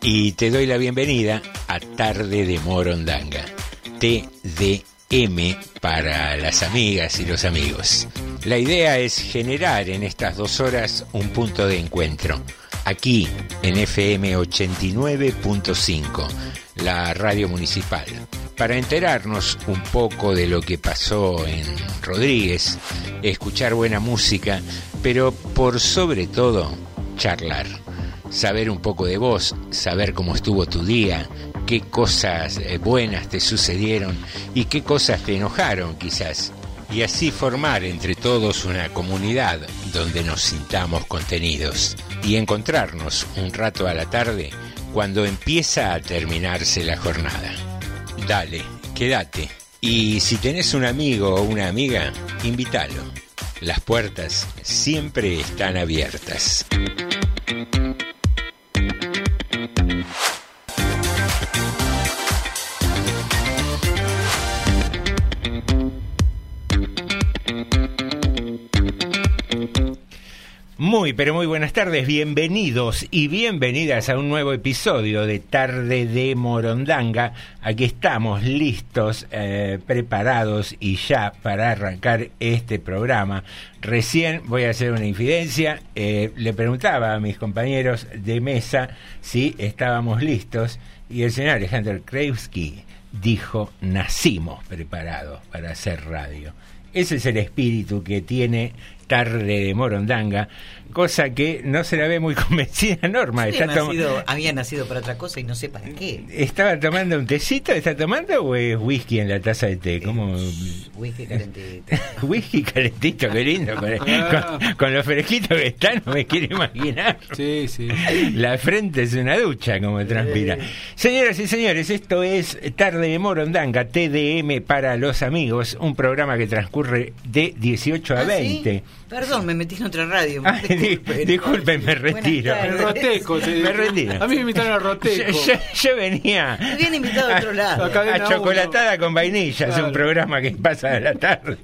y te doy la bienvenida a Tarde de Morondanga, TDM para las amigas y los amigos. La idea es generar en estas dos horas un punto de encuentro, aquí en FM 89.5, la radio municipal, para enterarnos un poco de lo que pasó en Rodríguez, escuchar buena música, pero por sobre todo charlar saber un poco de vos, saber cómo estuvo tu día, qué cosas eh, buenas te sucedieron y qué cosas te enojaron quizás. Y así formar entre todos una comunidad donde nos sintamos contenidos y encontrarnos un rato a la tarde cuando empieza a terminarse la jornada. Dale, quédate. Y si tenés un amigo o una amiga, invítalo. Las puertas siempre están abiertas. Muy, pero muy buenas tardes, bienvenidos y bienvenidas a un nuevo episodio de Tarde de Morondanga. Aquí estamos listos, eh, preparados y ya para arrancar este programa. Recién voy a hacer una infidencia, eh, le preguntaba a mis compañeros de mesa si estábamos listos y el señor Alejandro Krevsky dijo, nacimos preparados para hacer radio. Ese es el espíritu que tiene tarde de Morondanga, cosa que no se la ve muy convencida Norma. Está nacido, había nacido para otra cosa y no sé para qué. ¿Estaba tomando un tecito? ¿Está tomando o es whisky en la taza de té? ¿Cómo? Whisky calentito. whisky calentito, qué lindo. Con, lo fresquito que está, no me quiero imaginar. Sí, sí. La frente es una ducha, como transpira. Señoras y señores, esto es Tarde de Morondanga, TDM para los amigos, un programa que transcurre de 18 a 20. Perdón, me metí en otra radio. disculpen, me retiro. El Roteco, me retiro. A mí me invitaron a Roteco. Yo, venía. Me habían invitado a otro lado. A, Chocolatada con Vainilla, es un programa que pasa a la tarde.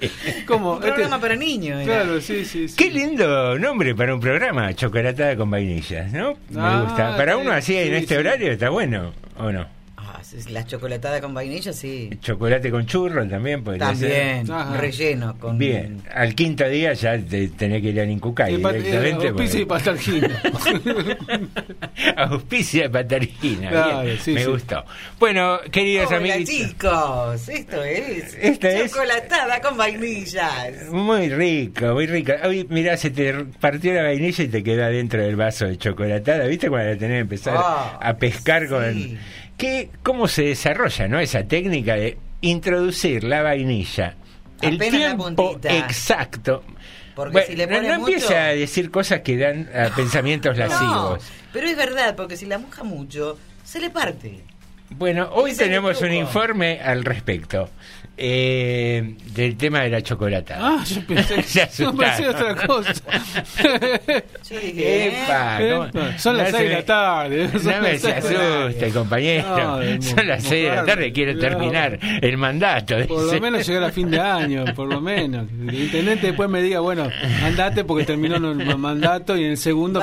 ¿Cómo? Un programa este- para niños. Claro, sí, sí, sí, Qué lindo nombre para un programa, Chocolatada con Vainillas, ¿no? me ah, gusta. Para uno así en este horario está bueno, ¿o no? La chocolatada con vainilla, sí. Chocolate con churro también podría también, relleno. Con... Bien, al quinto día ya te, tenés que ir a Incucay directamente. Eh, auspicia de patargina. auspicia de patargina. me gustó. Bueno, queridos amigos. chicos, esto es chocolatada con vainillas. Muy rico, muy rico. Hoy, mirá, se te partió la vainilla y te queda dentro del vaso de chocolatada. ¿Viste cuando la tenés que empezar ah, a pescar con que cómo se desarrolla no esa técnica de introducir la vainilla. El tiempo exacto. Porque si le no, no empieza a decir cosas que dan a pensamientos lascivos. pero es verdad porque si la moja mucho se le parte. Bueno hoy tenemos un informe al respecto eh, del tema de la chocolata. Ah, yo pensé, yo pensé otra cosa. yo dije, Epa, ¿eh? son las 6 de la tarde. No me se asuste, compañero. son las 6 de la tarde, quiero terminar el mandato. Por lo menos llegar a fin de año, por lo menos. El intendente después me diga, bueno, andate porque terminó el mandato y en el segundo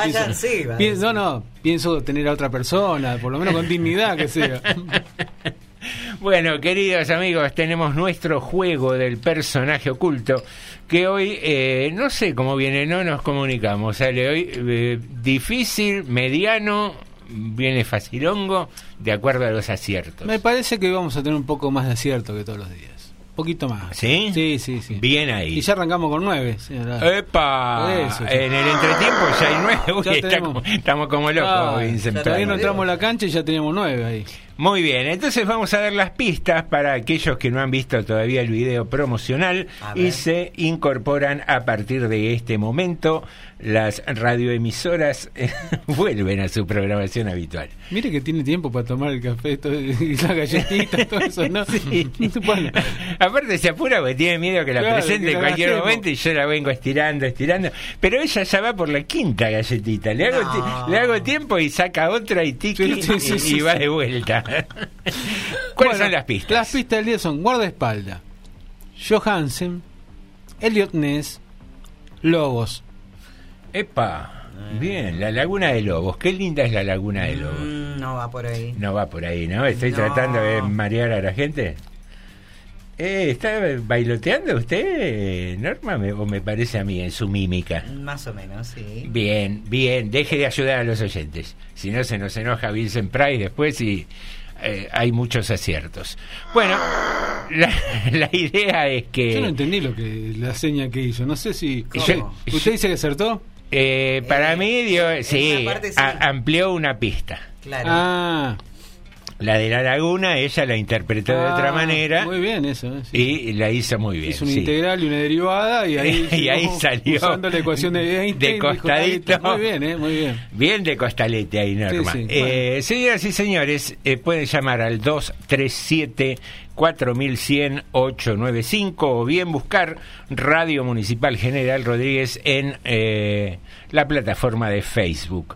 pienso, no, no, pienso tener a otra persona, por lo menos con dignidad que sea. Bueno, queridos amigos, tenemos nuestro juego del personaje oculto que hoy, eh, no sé cómo viene, no nos comunicamos. Sale hoy eh, difícil, mediano, viene facilongo, de acuerdo a los aciertos. Me parece que vamos a tener un poco más de acierto que todos los días poquito más. ¿Sí? Sí, sí, sí. Bien ahí. Y ya arrancamos con nueve. ¡Epa! en el entretiempo ya hay nueve. Uy, estamos como locos. Ah, todavía no entramos a la cancha y ya teníamos nueve ahí. Muy bien, entonces vamos a ver las pistas para aquellos que no han visto todavía el video promocional y se incorporan a partir de este momento. Las radioemisoras vuelven a su programación habitual. Mire que tiene tiempo para tomar el café y la galletita, todo eso, ¿no? Sí. Aparte se apura porque tiene miedo que la presente en cualquier momento y yo la vengo estirando, estirando. Pero ella ya va por la quinta galletita. Le hago, le hago tiempo y saca otra y tiki y va de vuelta. ¿Cuáles son las pistas? Las pistas del día son guardaespaldas, Johansen, Elliot Ness, Lobos. Epa. Bien, la Laguna de Lobos. Qué linda es la Laguna de Lobos. Mm, no va por ahí. No va por ahí, ¿no? Estoy tratando de marear a la gente. Eh, ¿Está bailoteando usted, Norma, o me parece a mí en su mímica? Más o menos, sí. Bien, bien, deje de ayudar a los oyentes. Si no, se nos enoja Vincent Price después y eh, hay muchos aciertos. Bueno, la, idea es que... Yo no entendí lo que la seña que hizo. No sé si... ¿Usted dice que acertó? Eh, para eh, mí, dio, sí, amplió una pista. Claro. Ah. La de la laguna, ella la interpretó de otra ah, manera. Muy bien, eso. ¿eh? Y la hizo muy bien. Hizo una integral y una derivada, y ahí, y ahí salió. Usando la ecuación de Einstein. De costadito. Muy bien, ¿eh? Muy bien. Bien de costalete ahí, Norma. eh, Señoras y señores, eh, pueden llamar al 237 4100 895 o bien buscar Radio Municipal General Rodríguez en eh, la plataforma de Facebook.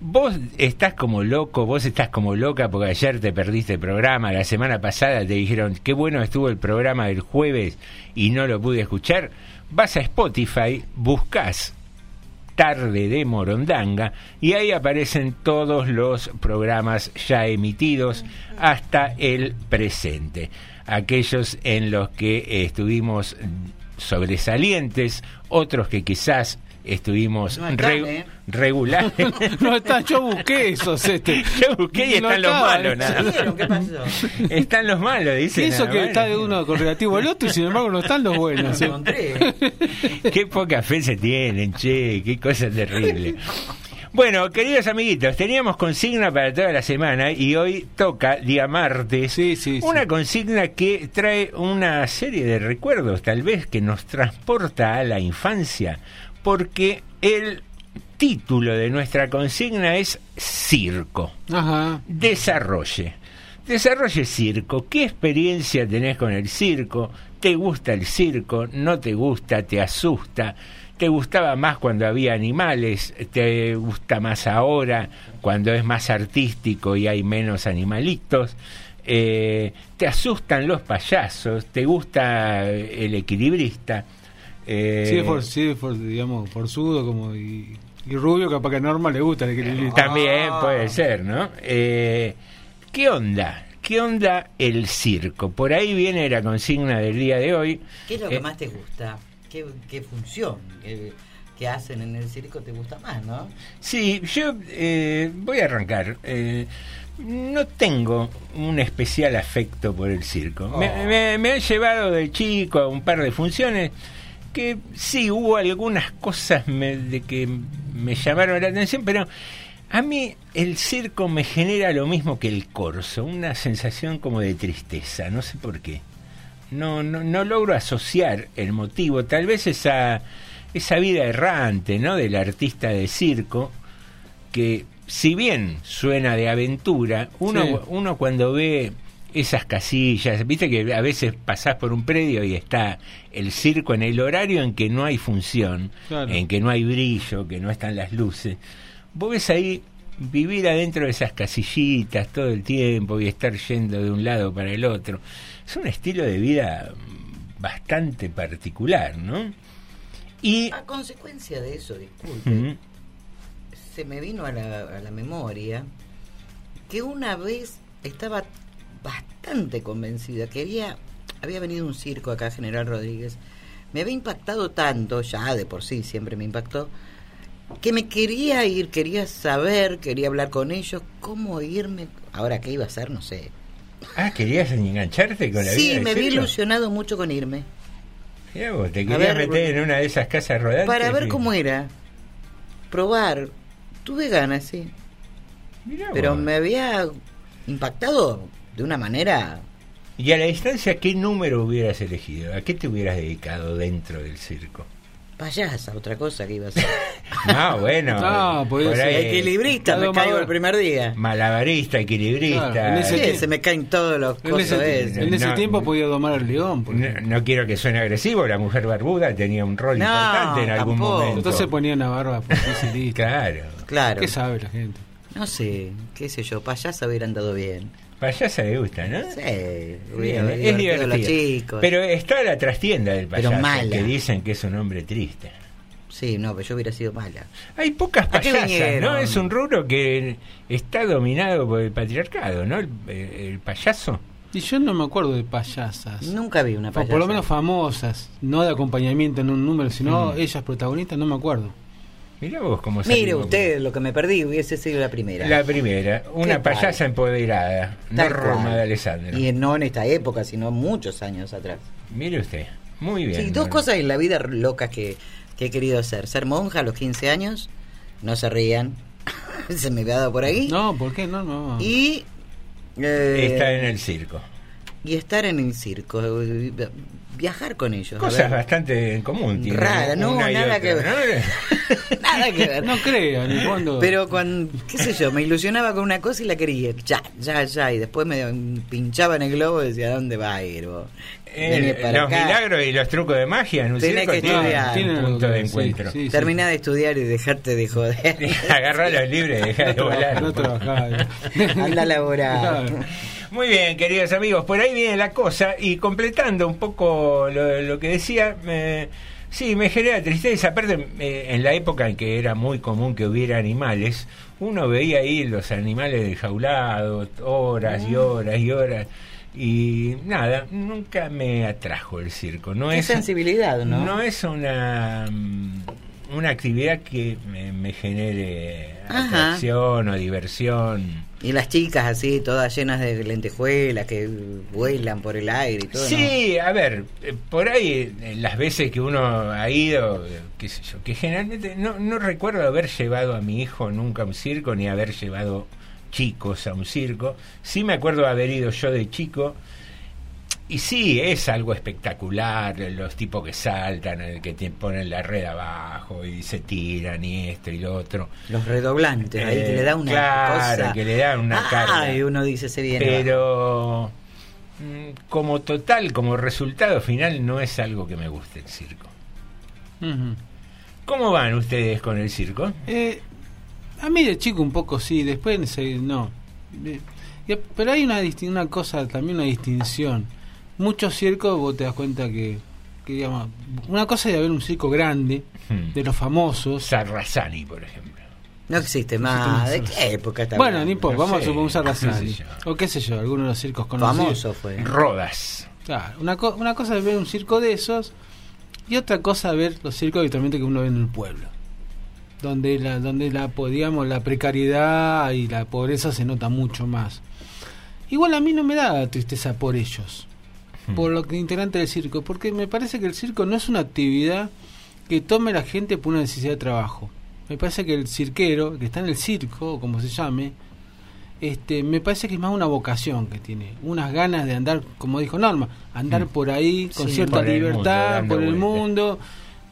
Vos estás como loco, vos estás como loca porque ayer te perdiste el programa, la semana pasada te dijeron qué bueno estuvo el programa del jueves y no lo pude escuchar. Vas a Spotify, buscas Tarde de Morondanga y ahí aparecen todos los programas ya emitidos hasta el presente. Aquellos en los que estuvimos sobresalientes, otros que quizás estuvimos ¿eh? regulares. No, están, yo busqué esos. Este. Yo busqué y están los malos, nada. ¿Qué pasó? Están los malos, dice. Eso que está de uno con relativo al otro y sin embargo no están los buenos. ¿eh? Qué poca fe se tienen, che, qué cosa terrible. Bueno, queridos amiguitos, teníamos consigna para toda la semana y hoy toca, día martes, sí, sí, una consigna que trae una serie de recuerdos, tal vez, que nos transporta a la infancia porque el título de nuestra consigna es circo. Ajá. Desarrolle. Desarrolle circo. ¿Qué experiencia tenés con el circo? ¿Te gusta el circo? ¿No te gusta? ¿Te asusta? ¿Te gustaba más cuando había animales? ¿Te gusta más ahora cuando es más artístico y hay menos animalitos? Eh, ¿Te asustan los payasos? ¿Te gusta el equilibrista? Eh, sí, for, sí for, digamos, forzudo como y, rubio, capaz que a Norma le gusta También ah. puede ser, ¿no? Eh, ¿Qué onda? ¿Qué onda el circo? Por ahí viene la consigna del día de hoy. ¿Qué es lo que eh, más te gusta? ¿Qué, qué función que hacen en el circo te gusta más, no? Sí, yo eh, voy a arrancar. no tengo un especial afecto por el circo. Me, oh. me, me, han llevado de chico a un par de funciones que sí hubo algunas cosas de que me llamaron la atención, pero a mí el circo me genera lo mismo que el corso, una sensación como de tristeza, no sé por qué. No, no, no logro asociar el motivo, tal vez esa, esa vida errante ¿no? del artista de circo, que si bien suena de aventura, uno, uno cuando ve esas casillas, viste que a veces pasás por un predio y está el circo en el horario en que no hay función, en que no hay brillo, que no están las luces. Vos ves ahí vivir adentro de esas casillitas todo el tiempo y estar yendo de un lado para el otro. Es un estilo de vida bastante particular, ¿no? Y a consecuencia de eso, disculpe, se me vino a la, a la memoria que una vez estaba bastante convencida que había, había venido un circo acá, General Rodríguez. Me había impactado tanto, ya de por sí siempre me impactó, que me quería ir, quería saber, quería hablar con ellos, cómo irme. Ahora, ¿qué iba a hacer? No sé. Ah, ¿querías engancharte con la sí, vida? Sí, me había ilusionado mucho con irme. te querías meter en una de esas casas rodantes. Para ver cómo era. Probar. Tuve ganas, sí. Pero me había impactado de una manera... Y a la distancia, ¿qué número hubieras elegido? ¿A qué te hubieras dedicado dentro del circo? Payasa, otra cosa que iba a ser. no, bueno. No, pues equilibrista, me caigo el primer día. Malabarista, equilibrista. se me caen todos los cosas. En ese, tiempo podía domar al león. No, quiero que suene agresivo, la mujer barbuda tenía un rol importante en algún momento. Entonces ponía una barba Claro. Claro. ¿Qué sabe la gente? No sé, qué sé yo, payasa hubiera andado bien. Payasa le gusta, ¿no? Sí, es divertido. Pero está la trastienda del payaso, que dicen que es un hombre triste. Sí, no, pero yo hubiera sido mala. Hay pocas payasas, ¿no? Es un rubro que está dominado por el patriarcado, ¿no? El, payaso. Y yo no me acuerdo de payasas. Nunca vi una payasa. por lo menos famosas, no de acompañamiento en un número, sino mm. ellas protagonistas, no me acuerdo. Mira vos cómo Mire usted lo que me perdí, hubiese sido la primera. La primera, una payasa empoderada, Norma de Alessandro. Y no en esta época, sino muchos años atrás. Mire usted, muy bien. Sí, dos cosas en la vida locas que que he querido ser. Ser monja a los 15 años, no se rían, se me ha dado por ahí. No, ¿por qué? No, no. Y... Eh, estar en el circo. Y estar en el circo, viajar con ellos. Cosas bastante en común. Rara, no, nada que ver. nada que ver. No creo, ni cuando... Pero cuando, qué sé yo, me ilusionaba con una cosa y la quería, ya, ya, ya, y después me pinchaba en el globo y decía, ¿dónde va a ir? Eh, los milagros y los trucos de magia en un circo que estudiar. tienen un punto de encuentro. Terminá de estudiar y dejarte de joder. Agarrar los libros y dejar de volar. No trabajar. Anda a laborar. Muy bien, queridos amigos, por ahí viene la cosa y completando un poco lo, que decía, sí, me genera tristeza. Aparte, eh, en la época en que era muy común que hubiera animales, uno veía ahí los animales jaulados horas y mm. horas y horas y nada, nunca me atrajo el circo. No Qué es sensibilidad, ¿no? No es una mm, una actividad que me, genere atracción o diversión. Y las chicas así, todas llenas de lentejuelas, que vuelan por el aire y todo. Sí, a ver, eh, por ahí eh, las veces que uno ha ido, eh, qué sé yo, que generalmente no, no recuerdo haber llevado a mi hijo nunca a un circo ni haber llevado chicos a un circo. Sí me acuerdo haber ido yo de chico. Y sí, es algo espectacular, los tipos que saltan, que te ponen la red abajo y se tiran y esto y lo otro. Los redoblantes, ahí que le da una claro, que le dan una ah, y uno dice, se viene. Pero mm, como total, como resultado final, no es algo que me guste el circo. ¿Cómo van ustedes con el circo? Eh, a mí de chico un poco sí, después no. Pero hay una, una cosa, también una distinción. Muchos circos, vos te das cuenta que, digamos, una cosa es haber un circo grande, hmm. de los famosos. Sarrazani, por ejemplo. No existe más. ¿De qué época está Bueno, ni importa, vamos a suponer Sarrazani. o qué sé yo, algunos de los circos conocidos. Famoso fue. Rodas. Claro, una, una cosa es ver un circo de esos y otra cosa es ver los circos habitualmente que uno ve en el pueblo donde la donde la podíamos la precariedad y la pobreza se nota mucho más igual a mí no me da tristeza por ellos. Por lo que integrante del circo porque me parece que el circo no es una actividad que tome la gente por una necesidad de trabajo me parece que el cirquero que está en el circo o como se llame este me parece que es más una vocación que tiene unas ganas de andar como dijo Norma andar hmm. por ahí con cierta libertad por el mundo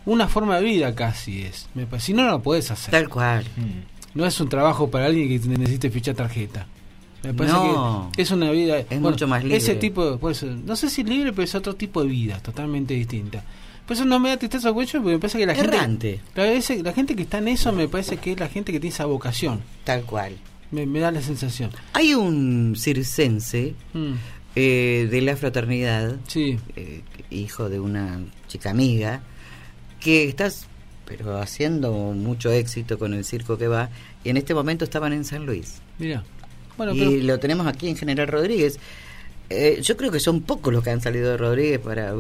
una forma de vida casi es. Si no, no lo puedes hacer. Tal cual. Mm. No es un trabajo para alguien que necesite fichar tarjeta. Me parece que es una vida. Es mucho más libre. Ese tipo, pues, no sé si libre, pero es otro tipo de vida, totalmente distinta. Por eso no me da tristeza porque me parece que la gente. La, gente que está en eso me parece que es la gente que tiene esa vocación. Tal cual. Me, da la sensación. Hay un circense mm. eh, de la fraternidad, sí. Eh, hijo de una chica amiga, que estás pero haciendo mucho éxito con el circo que va y en este momento estaban en San Luis. Mira. Bueno, y lo tenemos aquí en General Rodríguez. Eh, yo creo que son pocos los que han salido de Rodríguez para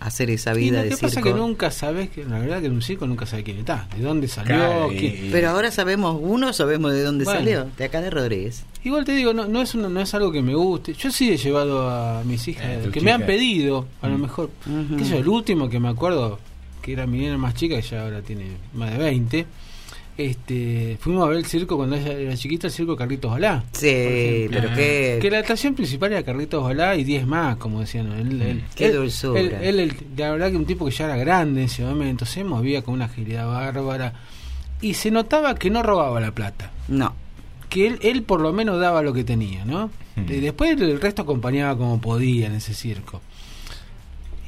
hacer esa vida de circo. pasa que nunca sabes que la verdad que en un circo nunca sabe quién está, de dónde salió, pero ahora sabemos uno, sabemos de dónde salió, de acá de Rodríguez. Igual te digo, no, no es no es algo que me guste. Yo sí he llevado a mis hijas eh, que me han pedido, a lo mm. mejor, qué sé el último que me acuerdo que era mi nena más chica, y ya ahora tiene más de 20, este, fuimos a ver el circo cuando ella era chiquita, el circo Carlitos Balá. Sí, pero que... Que la atracción principal era Carlitos Balá y 10 más, como decían. Él, Qué dulzura. Él, la verdad que un tipo que ya era grande en ese momento, se movía con una agilidad bárbara y se notaba que no robaba la plata. No. Que él, él por lo menos daba lo que tenía, ¿no? Y después el resto acompañaba como podía en ese circo.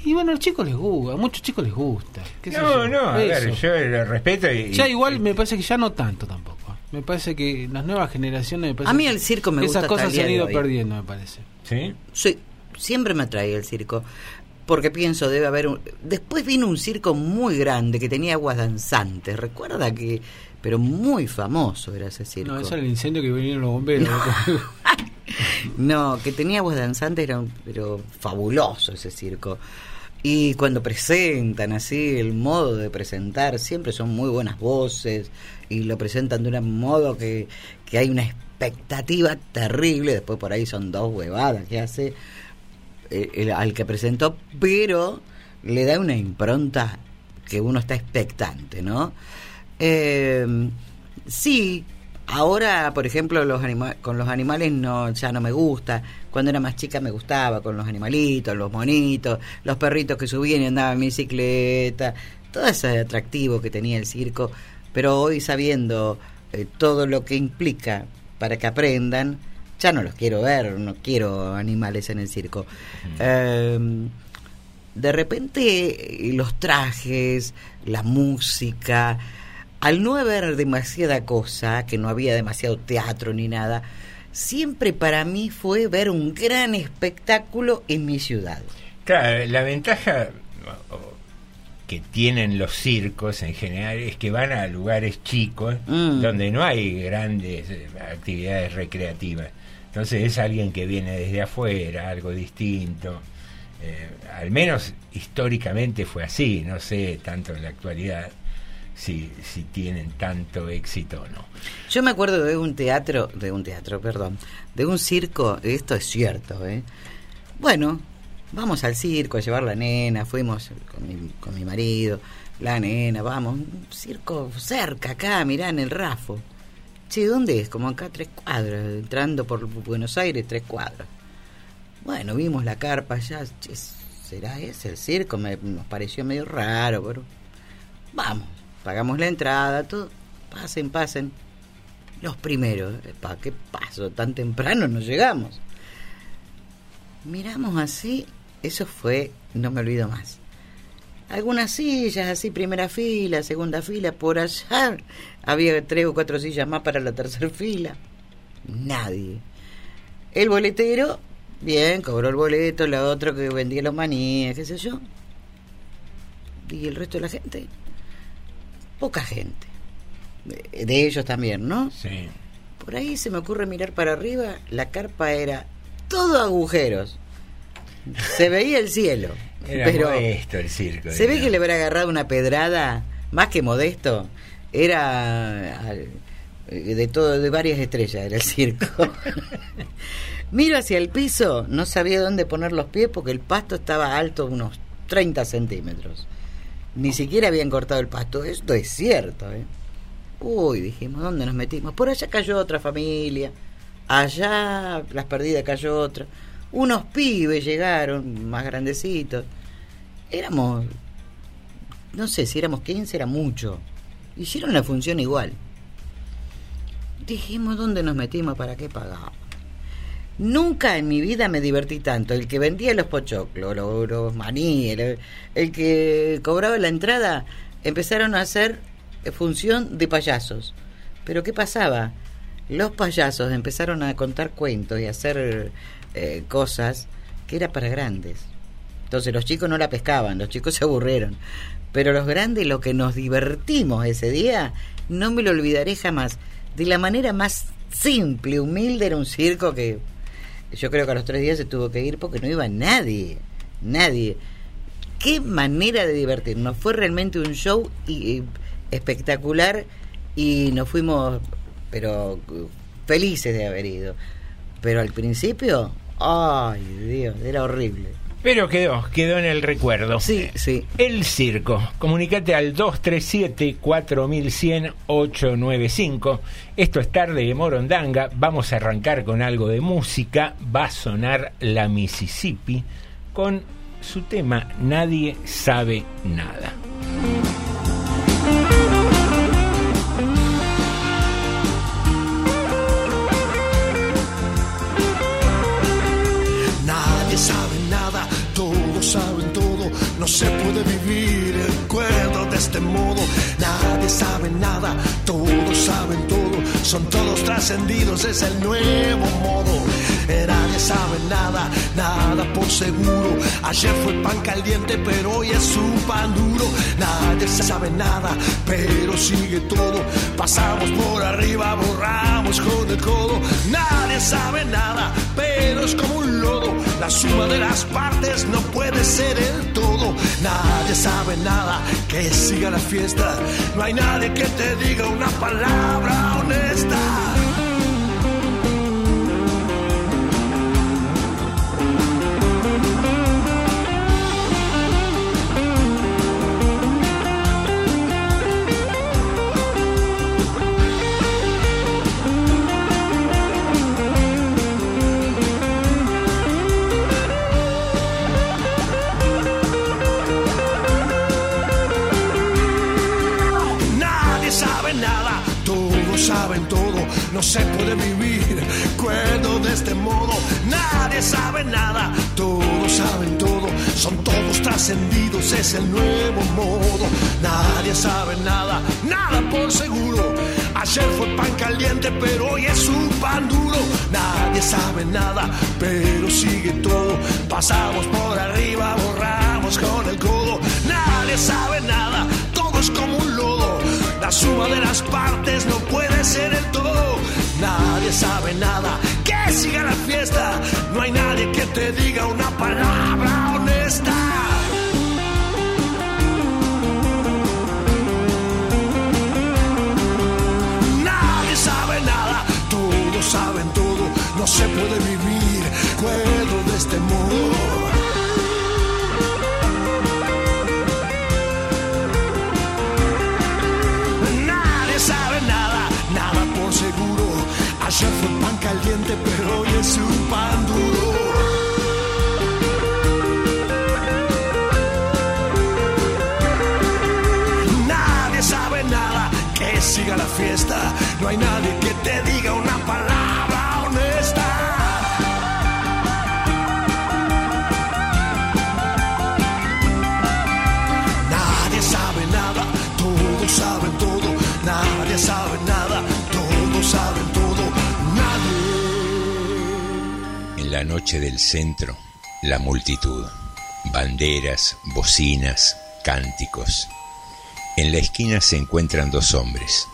Y bueno, a los chicos les gusta, a muchos chicos les gusta. No, no, a ver, yo lo respeto y... Ya igual me parece que ya no tanto tampoco. Me parece que las nuevas generaciones... a mí el circo me gusta Esas cosas se han ido perdiendo, me parece. ¿Sí? Sí, siempre me atrae el circo. porque pienso debe haber un... Después vino un circo muy grande que tenía aguas danzantes, recuerda que... Pero muy famoso era ese circo. No, eso era el incendio que vinieron los bomberos. no, que tenía aguas danzantes era pero fabuloso ese circo. Y cuando presentan así, el modo de presentar, siempre son muy buenas voces y lo presentan de un modo que, que hay una expectativa terrible. Después por ahí son dos huevadas que hace eh, al que presentó, pero le da una impronta que uno está expectante, ¿no? Eh, sí, ahora, por ejemplo, los con los animales no ya no me gusta. Cuando era más chica me gustaba con los animalitos, los monitos, los perritos que subían y andaban en bicicleta, todo ese atractivo que tenía el circo. Pero hoy sabiendo eh, todo lo que implica para que aprendan, ya no los quiero ver, no quiero animales en el circo. Em, de repente los trajes, la música, al no haber demasiada cosa, que no había demasiado teatro ni nada, siempre para mí fue ver un gran espectáculo en mi ciudad. Claro, la ventaja que tienen los circos en general es que van a lugares chicos mm. donde no hay grandes eh, actividades recreativas. Entonces es alguien que viene desde afuera, algo distinto. Eh, al menos históricamente fue así, no sé tanto en la actualidad si, si tienen tanto éxito o no. Yo me acuerdo de un teatro, de un teatro, perdón, de un circo, esto es cierto, ¿eh? Bueno, vamos al circo a llevar la nena, fuimos con mi, con mi marido, la nena, vamos, un circo cerca acá, mirá en el Rafo. Che, ¿dónde es? Como acá tres cuadras, entrando por Buenos Aires, tres cuadras. Bueno, vimos la carpa allá, ¿será ese el circo? Me, nos pareció medio raro, pero vamos, pagamos la entrada, todo, pasen, pasen. Los primeros, ¿para qué paso? Tan temprano no llegamos. Miramos así, eso fue, no me olvido más algunas sillas, así primera fila, segunda fila, por allá había tres o cuatro sillas más para la tercera fila. Nadie. El boletero, bien, cobró el boleto, la otro que vendía los maníes, qué sé yo. Y el resto de la gente, poca gente. De, ellos también, ¿no? Sí. Por ahí se me ocurre mirar para arriba, la carpa era todo agujeros. Se veía el cielo. pero esto el circo. Se ve que le habrá agarrado una pedrada, más que modesto, era de todo, de varias estrellas era el circo. Miro hacia el piso, no sabía dónde poner los pies porque el pasto estaba alto unos 30 centímetros. Ni siquiera habían cortado el pasto, esto es cierto. ¿eh? Uy, dijimos, ¿dónde nos metimos? Por allá cayó otra familia, allá las perdidas cayó otra unos pibes llegaron, más grandecitos. Éramos, no sé si éramos 15, era mucho. Hicieron la función igual. Dijimos, ¿dónde nos metimos? ¿Para qué pagamos? Nunca en mi vida me divertí tanto. El que vendía los pochoclos, los, maní, el, que cobraba la entrada, empezaron a hacer función de payasos. Pero ¿qué pasaba? Los payasos empezaron a contar cuentos y a hacer eh, cosas que era para grandes. Entonces los chicos no la pescaban, los chicos se aburrieron. Pero los grandes, lo que nos divertimos ese día, no me lo olvidaré jamás. De la manera más simple, humilde, era un circo que yo creo que a los tres días se tuvo que ir porque no iba nadie, nadie. Qué manera de divertirnos. Fue realmente un show espectacular y nos fuimos, pero felices de haber ido. Pero al principio, ay Dios, era horrible. Pero quedó, quedó en el recuerdo. Sí, sí. El circo. Comunicate al 237-4100-895. Esto es tarde de Morondanga. Vamos a arrancar con algo de música. Va a sonar la Mississippi con su tema Nadie sabe nada. Se puede vivir el cuento de este modo. Nadie sabe nada, todos saben todo. Son todos trascendidos, es el nuevo modo. Nadie sabe nada, nada por seguro. Ayer fue pan caliente, pero hoy es un pan duro. Nadie sabe nada, pero sigue todo. Pasamos por arriba, borramos con el codo. Nadie sabe nada, pero es como un lodo. La suma de las partes no puede ser el todo. Nadie sabe nada, que siga la fiesta. No hay nadie que te diga una palabra honesta. No se puede vivir cuerdo de este modo. Nadie sabe nada, todos saben todo, son todos trascendidos, es el nuevo modo. Nadie sabe nada, nada por seguro. Ayer fue pan caliente, pero hoy es un pan duro. Nadie sabe nada, pero sigue todo. Pasamos por arriba, borramos con el codo. Nadie sabe nada, todo es como un lodo. La suma de las partes no puede ser el todo. Nadie sabe nada, que siga la fiesta. No hay nadie que te diga una palabra honesta. Nadie sabe nada, todos saben todo. No se puede vivir Ayer fue pan caliente, pero hoy es un pan duro. Nadie sabe nada, que siga la fiesta. No hay nadie noche del centro, la multitud, banderas, bocinas, cánticos. En la esquina se encuentran dos hombres,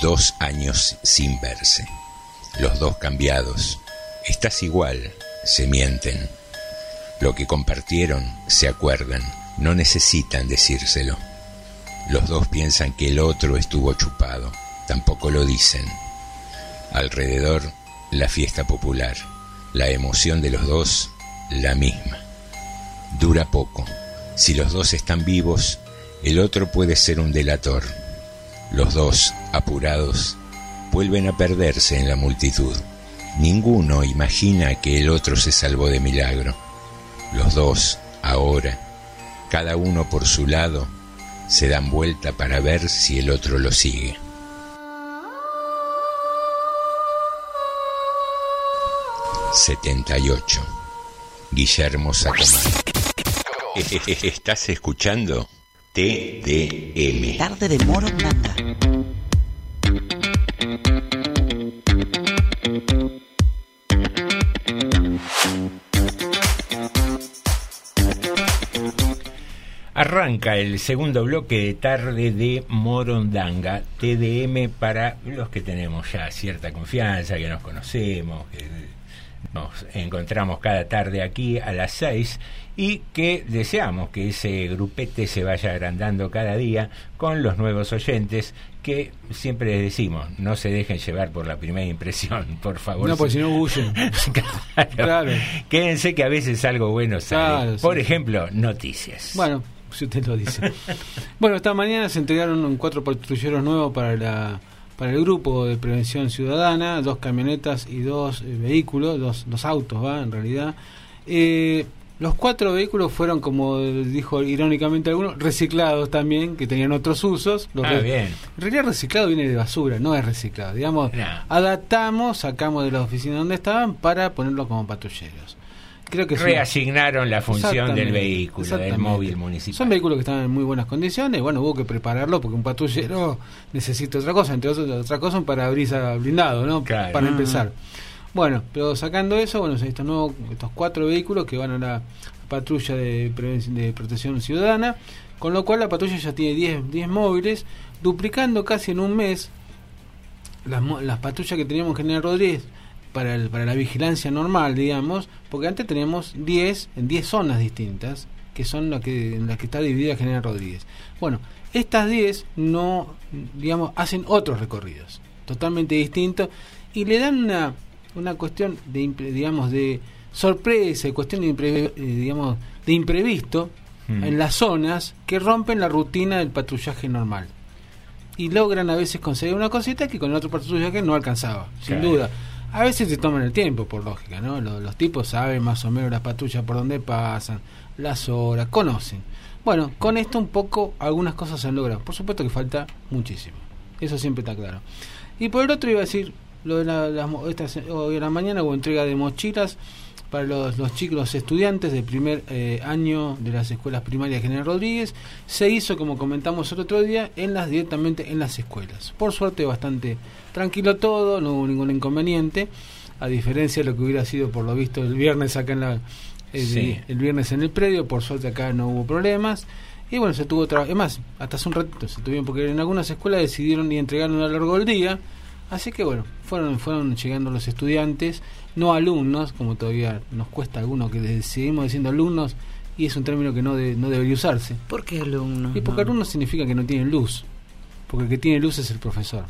dos años sin verse, los dos cambiados. Estás igual, se mienten. Lo que compartieron, se acuerdan, no necesitan decírselo. Los dos piensan que el otro estuvo chupado, tampoco lo dicen. Alrededor, la fiesta popular la emoción de los dos la misma. Dura poco. Si los dos están vivos, el otro puede ser un delator. Los dos, apurados, vuelven a perderse en la multitud. Ninguno imagina que el otro se salvó de milagro. Los dos, ahora, cada uno por su lado, se dan vuelta para ver si el otro lo sigue. 78. Guillermo Sacomán. Estás escuchando TDM. Tarde de Moro Blanca. Arranca el segundo bloque de tarde de Morondanga, TDM para los que tenemos ya cierta confianza, que nos conocemos, que nos encontramos cada tarde aquí a las 6 y que deseamos que ese grupete se vaya agrandando cada día con los nuevos oyentes que siempre les decimos, no se dejen llevar por la primera impresión, por favor. No, pues si no huyen. claro. Quédense que a veces algo bueno sale. por ejemplo, noticias. Bueno, si usted lo dice. bueno, esta mañana se entregaron cuatro patrulleros nuevos para la para el grupo de prevención ciudadana, dos camionetas y dos eh, vehículos, dos, dos autos, va, en realidad. Eh, los cuatro vehículos fueron, como dijo irónicamente algunos, reciclados también, que tenían otros usos. ah, bien. En realidad reciclado viene de basura, no es reciclado. Digamos, adaptamos, sacamos de la oficina donde estaban para ponerlos como patrulleros creo que reasignaron la función del vehículo, del móvil municipal. Son vehículos que están en muy buenas condiciones. Bueno, hubo que prepararlo porque un patrullero necesita otra cosa, entre otras otra cosa, un parabrisas blindado, ¿no? Para empezar. Bueno, pero sacando eso, bueno, estos, nuevos, estos cuatro vehículos que van a la patrulla de, de protección ciudadana, con lo cual la patrulla ya tiene 10, 10 móviles, duplicando casi en un mes las, las patrullas que teníamos en General Rodríguez para, el, para la vigilancia normal, digamos, porque antes teníamos 10 en 10 zonas distintas, que son las que, en las que está dividida General Rodríguez. Bueno, estas 10 no, digamos, hacen otros recorridos, totalmente distintos, y le dan una, una cuestión de, digamos, de sorpresa, cuestión de, eh, digamos, de imprevisto hmm. en las zonas que rompen la rutina del patrullaje normal. Y logran a veces conseguir una cosita que con el otro patrullaje no alcanzaba, sin duda. A veces se toman el tiempo, por lógica, ¿no? Los, tipos saben más o menos las patrullas por dónde pasan, las horas, conocen. Bueno, con esto un poco algunas cosas se han logrado. Por supuesto que falta muchísimo. Eso siempre está claro. Y por el otro iba a decir, lo de la, hoy en la mañana hubo entrega de mochilas para los, los chicos, los estudiantes del primer eh, año de las escuelas primarias General Rodríguez. Se hizo, como comentamos el otro día, en las directamente en las escuelas. Por suerte bastante tranquilo todo, no hubo ningún inconveniente, a diferencia de lo que hubiera sido por lo visto el viernes acá en la el, el viernes en el predio, por suerte acá no hubo problemas. Y bueno, se tuvo trabajo. Es más, hasta hace un ratito se tuvieron, porque en algunas escuelas decidieron y entregaron a lo largo del día. Así que bueno, fueron, fueron llegando los estudiantes, no alumnos, como todavía nos cuesta a algunos que seguimos diciendo alumnos, y es un término que no, no debería usarse. ¿Por qué alumnos? Y porque alumnos significa que no tienen luz, porque el que tiene luz es el profesor.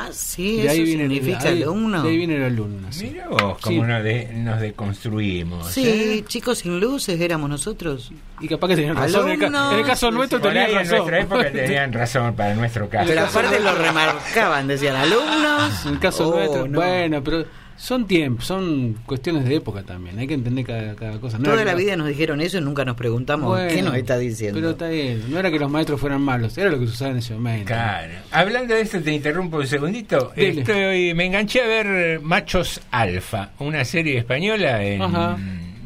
Ah, sí, de ahí viene significa el, alumno. De ahí viene el alumno. Mira vos cómo nos, nos, deconstruimos. Sí, ¿eh? chicos sin luces éramos nosotros. Y capaz que tenían razón. En el, caso nuestro tenían razón. En nuestra época tenían razón para nuestro caso. Pero aparte lo remarcaban, decían alumnos. En el caso oh, nuestro, bueno, pero son tiempos, son cuestiones de época también, hay que entender cada, cosa. Toda la vida nos dijeron eso y nunca nos preguntamos qué nos está diciendo. Pero está bien, no era que los maestros fueran malos, era lo que se usaba en ese momento. Claro. Hablando de esto, te interrumpo un segundito. Estoy, me enganché a ver Machos Alfa, una serie española en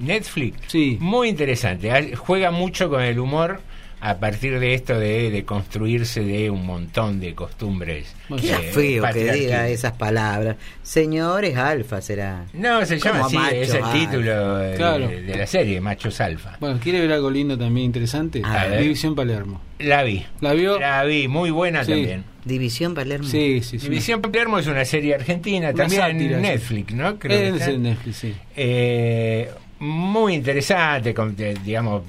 Netflix. Sí. Muy interesante, juega mucho con el humor a partir de esto de, de construirse de un montón de costumbres. Qué eh, feo que diga esas palabras. Señores alfa será. No, se llama así, es el título de, la serie, Machos Alfa. Bueno, ¿quiere ver algo lindo también interesante? División Palermo. La vi. ¿La vio? La vi, muy buena también. División Palermo. Sí, sí, sí. División Palermo es una serie argentina, también en Netflix, ¿no? Creo es en Netflix, sí. Eh, muy interesante, digamos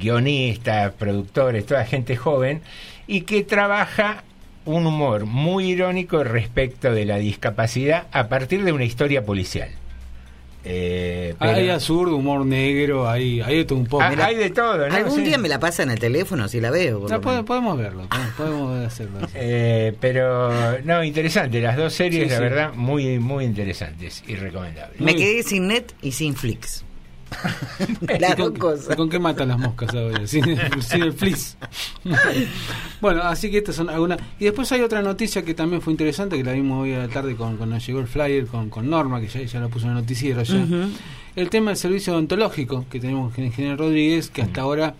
guionistas, productores, toda gente joven, y que trabaja un humor muy irónico respecto de la discapacidad a partir de una historia policial. Eh, hay absurdo, humor negro, hay, hay de todo un poco. Ah, hay de todo, Algún día me la pasa en el teléfono, si la veo. podemos verlo, podemos hacerlo. Eh, pero, no, interesante, las dos series, la verdad, muy, muy interesantes y recomendables. Me quedé sin net y sin con, qué matan las moscas ahora? Sin, el flis. bueno, así que estas son algunas. Y después hay otra noticia que también fue interesante, que la vimos hoy a la tarde con, cuando llegó el flyer con, con Norma, que ya, ya lo puso en el noticiero ya. El tema del servicio odontológico que tenemos en General Rodríguez, que hasta ahora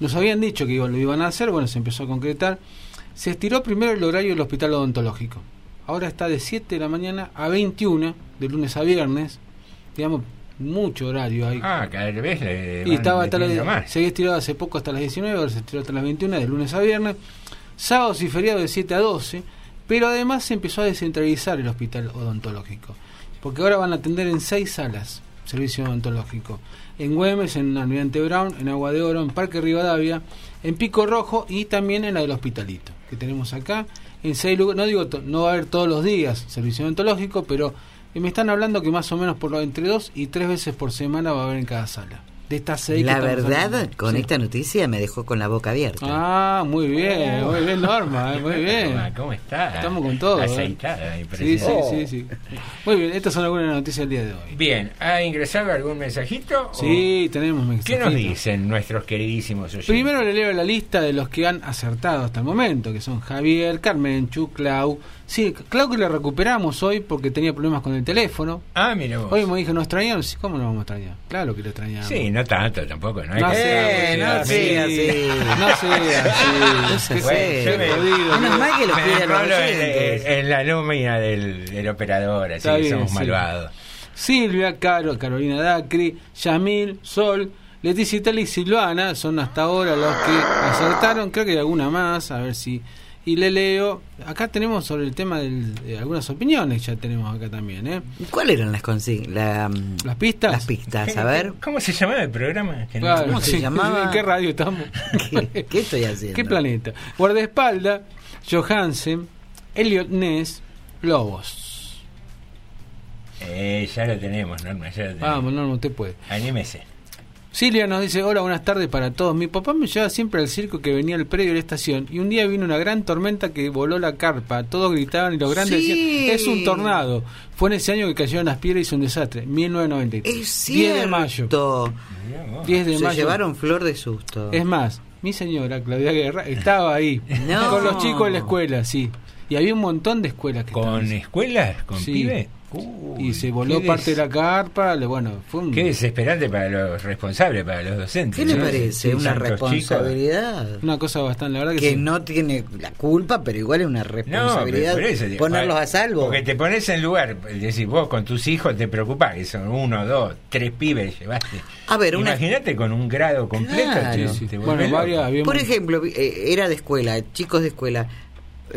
nos habían dicho que lo iban a hacer, bueno, se empezó a concretar. Se estiró primero el horario del hospital odontológico. Ahora está de 7 de la mañana a 21, de lunes a viernes. Digamos, mucho horario ahí. Ah, cada vez Y estaba hasta la, se había estirado hace poco hasta las 19, ahora se estiró hasta las 21, de lunes a viernes. Sábados y feriados de 7 a 12, pero además se empezó a descentralizar el hospital odontológico, porque ahora van a atender en seis salas servicio odontológico. En Güemes, en Almirante Brown, en Agua de Oro, en Parque Rivadavia, en Pico Rojo y también en la del Hospitalito, que tenemos acá. En seis lugares, no digo, no va a haber todos los días servicio odontológico, pero y me están hablando que más o menos por lo entre dos y tres veces por semana va a haber en cada sala de estas seis. La verdad, con esta noticia me dejó con la boca abierta. Ah, muy bien, muy bien, Norma, eh, muy bien. ¿Cómo está? Estamos con todo. ¿eh? Aceitada, sí, sí, sí, sí. Muy bien, estas son algunas noticias del día de hoy. Bien, ¿ha ingresado algún mensajito? Sí, tenemos mensajitos. ¿Qué nos dicen nuestros queridísimos oyentes? Primero le leo la lista de los que han acertado hasta el momento, que son Javier, Carmenchu, Clau. Sí, Clau que la recuperamos hoy porque tenía problemas con el teléfono. Ah, mira vos. Hoy me dijo, ¿nos extrañamos? ¿Cómo no vamos a extrañar? Claro que lo extrañamos. Sí, no tanto tampoco, ¿no? No, eh, no, sí, así. No sí, así. Menos mal que lo en, en, la nómina del, del operador, así que somos malvados. Silvia, Caro, Carolina Dacri, Yamil, Sol, Leticia Italia y Silvana son hasta ahora los que acertaron. Creo que hay alguna más, a ver si. Y le leo. Acá tenemos sobre el tema de algunas opiniones, ya tenemos acá también. ¿eh? ¿Cuáles eran las, la, mm, las pistas? Las pistas, a ver. ¿Cómo se llamaba el programa? ¿Cómo se llamaba? ¿En qué radio estamos? ¿Qué, estoy haciendo? ¿Qué planeta? Guardaespalda, Johansen, Elliot Ness, Lobos. Eh, ya lo tenemos, Norma, ya lo tenemos. Vamos, Norma, usted puede. Anímese. Silvia nos dice, hola, buenas tardes para todos. Mi papá me llevaba siempre al circo que venía al predio de la estación y un día vino una gran tormenta que voló la carpa. Todos gritaban y los grandes decían, es un tornado. Fue en ese año que cayeron las piedras y hizo un desastre, 1993. Es cierto. 10 de mayo. 10 de Se llevaron flor de susto. Es más, mi señora, Claudia Guerra, estaba ahí con los chicos de la escuela, sí. Y había un montón de escuelas que ¿Con escuelas? ¿Con pibes? Y se voló parte de la carpa. Bueno, fue un... Qué desesperante para los responsables, para los docentes. ¿Qué le parece? una responsabilidad. Una cosa bastante, la verdad que, no tiene la culpa, pero igual es una responsabilidad ponerlos a salvo. Porque te pones en lugar, decir, vos con tus hijos te preocupás, que son uno, dos, tres pibes llevaste. A ver, Imagínate con un grado completo. bueno, Por ejemplo, eh, era de escuela, chicos de escuela.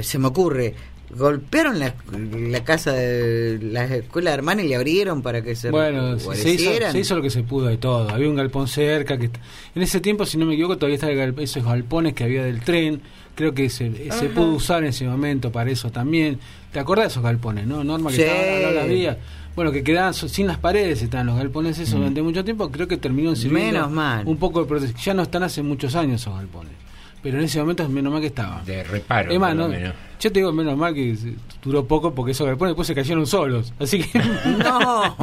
Se me ocurre, golpearon la, la, casa de la escuela de hermana y le abrieron para que se bueno se hizo, lo que se pudo de todo. Había un galpón cerca que en ese tiempo si no me equivoco todavía estaban esos galpones que había del tren. Creo que se, se pudo usar en ese momento para eso también. Te acordás de esos galpones no norma que estaban la vía bueno que quedaban sin las paredes estaban los galpones eso mm. durante mucho tiempo. Creo que terminó sirviendo menos mal. un poco de protección ya no están hace muchos años esos galpones pero en ese momento es menos mal que estaba. De reparo. Es más, no, yo te digo menos mal que duró poco porque eso después, después se cayeron solos. Así que. no,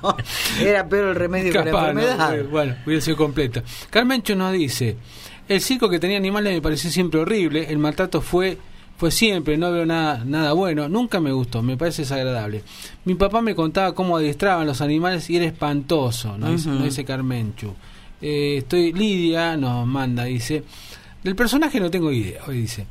era peor el remedio que la enfermedad. Eh, bueno, hubiera sido completa. Carmencho nos dice: El circo que tenía animales me pareció siempre horrible. El maltrato fue fue siempre, no veo nada, nada bueno, nunca me gustó, me parece desagradable. Mi papá me contaba cómo adiestraban los animales y era espantoso, no, dice, no dice Carmencho. Eh, estoy, Lidia nos manda, dice, del personaje no tengo idea, hoy dice.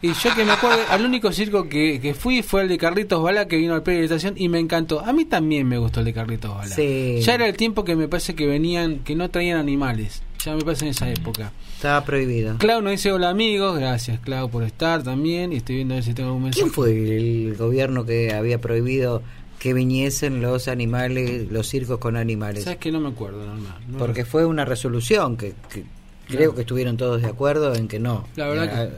Y yo que me acuerdo, al único circo que, que, fui fue el de Carlitos Bala que vino al predio de estación y me encantó. A mí también me gustó el de Carlitos Bala. Ya era el tiempo que me parece que venían, que no traían animales. Ya me parece en esa época. Estaba prohibido. Clau nos dice hola amigos, gracias Clau por estar también. Y estoy viendo a ver si tengo algún mensaje. ¿Quién fue el gobierno que había prohibido que viniesen los animales, los circos con animales? Sabes que no me acuerdo, no, Porque fue una resolución que Creo que estuvieron todos de acuerdo en que no. La verdad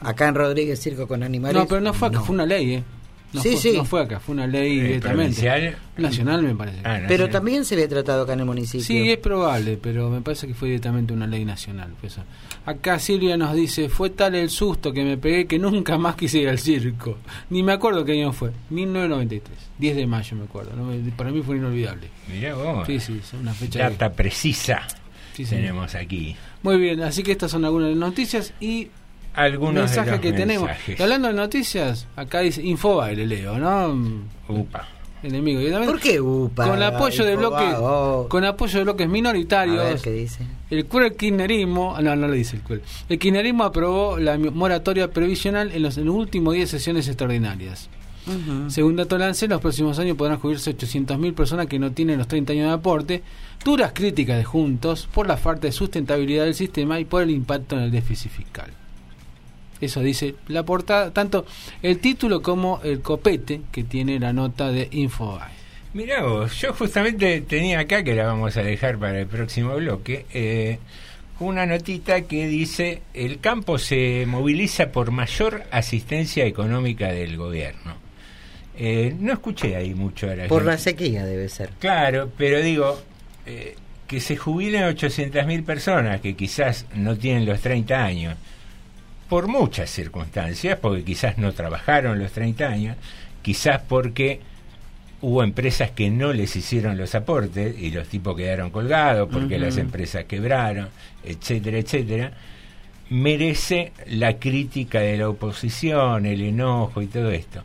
Acá en Rodríguez Circo con Animales. No, pero no fue acá, fue una ley, ¿eh? No, sí, fue, sí. no fue acá, fue una ley eh, directamente. Nacional, me parece. Ah, pero también se había tratado acá en el municipio. Sí, es probable, pero me parece que fue directamente una ley nacional. Pues. Acá Silvia nos dice: Fue tal el susto que me pegué que nunca más quise ir al circo. Ni me acuerdo qué año fue. 1993, 10 de mayo, me acuerdo. Para mí fue inolvidable. Mirá vos. Sí, sí, es una fecha. Data precisa tenemos aquí. Muy bien, así que estas son algunas noticias y algunos mensajes que tenemos. hablando de noticias, acá dice Infobae, leo, ¿no? Upa. Enemigo. ¿Por qué UPA? Con apoyo de bloques, oh. con apoyo de bloques minoritarios. ¿qué dice? El cruel kirchnerismo, no, no lo dice el cruel. El kirchnerismo aprobó la moratoria previsional en los, en los últimos 10 sesiones extraordinarias. Según dato Lance, en los próximos años podrán cubrirse 800.000 personas que no tienen los 30 años de aporte. Duras críticas de Juntos por la falta de sustentabilidad del sistema y por el impacto en el déficit fiscal. Eso dice la portada, tanto el título como el copete que tiene la nota de Infobae. Mirá vos, yo justamente tenía acá, que la vamos a dejar para el próximo bloque, eh, una notita que dice, el campo se moviliza por mayor asistencia económica del gobierno. Eh, no escuché ahí mucho a Por la sequía debe ser. Claro, pero digo, eh, que se jubilen 800.000 personas que quizás no tienen los 30 años, por muchas circunstancias, porque quizás no trabajaron los 30 años, quizás porque hubo empresas que no les hicieron los aportes y los tipos quedaron colgados porque las empresas quebraron, etcétera, etcétera, merece la crítica de la oposición, el enojo y todo esto.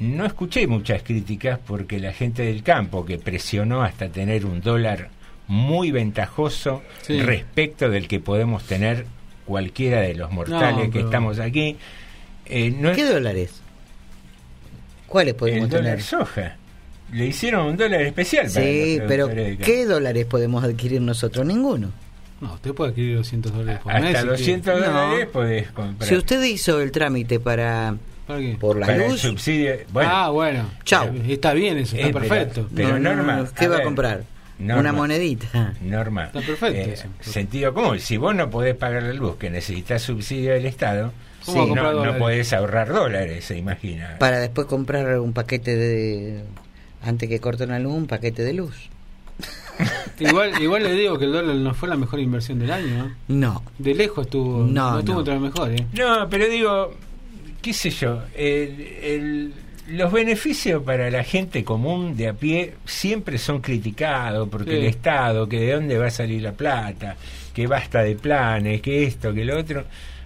No escuché muchas críticas porque la gente del campo que presionó hasta tener un dólar muy ventajoso respecto del que podemos tener cualquiera de los mortales que estamos aquí. Eh, ¿Qué dólares? ¿Cuáles podemos el tener? Dólar soja. Le hicieron un dólar especial. Sí, pero ¿qué dólares podemos adquirir nosotros? Ninguno. No, usted puede adquirir 200 dólares por Hasta mes. Hasta 200 dólares podés comprar. Si usted hizo el trámite para por la luz. subsidio. ah, bueno. Chao. Eh, está bien eso, está perfecto. Pero, Norma. ¿Qué va a comprar? Una monedita. Norma. Está perfecto. Eh, sentido común. Si vos no podés pagar la luz, que necesitas subsidio del Estado, no, no podés ahorrar dólares, se imagina. Para después comprar un paquete de. Antes que corten la luz, un paquete de luz. igual, igual le digo que el dólar no fue la mejor inversión del año. No. De lejos estuvo. No, no estuvo otra mejor. ¿eh? No, pero digo, qué sé yo, el, los beneficios para la gente común de a pie siempre son criticados porque el Estado, que de dónde va a salir la plata, que basta de planes, que esto, que lo otro.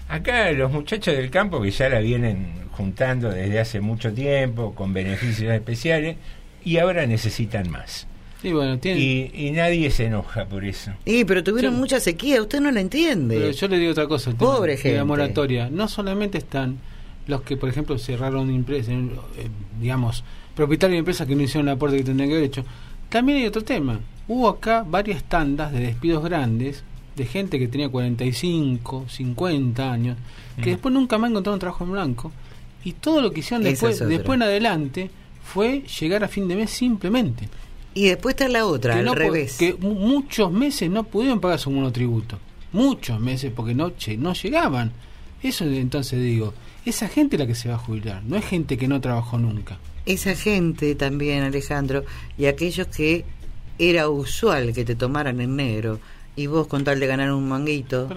Acá los muchachos del campo que ya la vienen juntando desde hace mucho tiempo con beneficios especiales y ahora necesitan más. bueno, y, nadie se enoja por eso. Sí, pero tuvieron mucha sequía, usted no la entiende. yo le digo otra cosa. Pobre gente. La moratoria. No solamente están los que, por ejemplo, cerraron empresas, eh, digamos, propietarios de empresas que no hicieron el aporte que tendrían que haber hecho. También hay otro tema. Hubo acá varias tandas de despidos grandes de gente que tenía 45, 50 años, que mm. después nunca más encontraron trabajo en blanco. Y todo lo que hicieron después, después en adelante fue llegar a fin de mes simplemente. Y después está la otra, al revés. Que muchos meses no pudieron pagar su monotributo. Muchos meses, porque no, no llegaban. Eso entonces digo, esa gente es la que se va a jubilar, no es gente que no trabajó nunca. Esa gente también, Alejandro, y aquellos que era usual que te tomaran en negro y vos con tal de ganar un manguito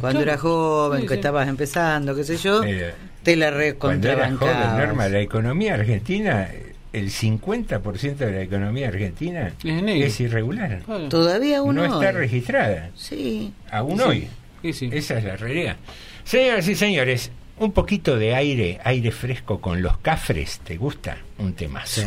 cuando eras joven, que estabas empezando, qué sé yo, te la recontrabancabas. Norma, la economía argentina, el 50% de la economía argentina es, irregular. Todavía uno no está registrada. Sí. Aún hoy. Esa es la realidad. Señoras y señores, un poquito de aire, aire fresco con los cafres, ¿te gusta? Un tema. Sí.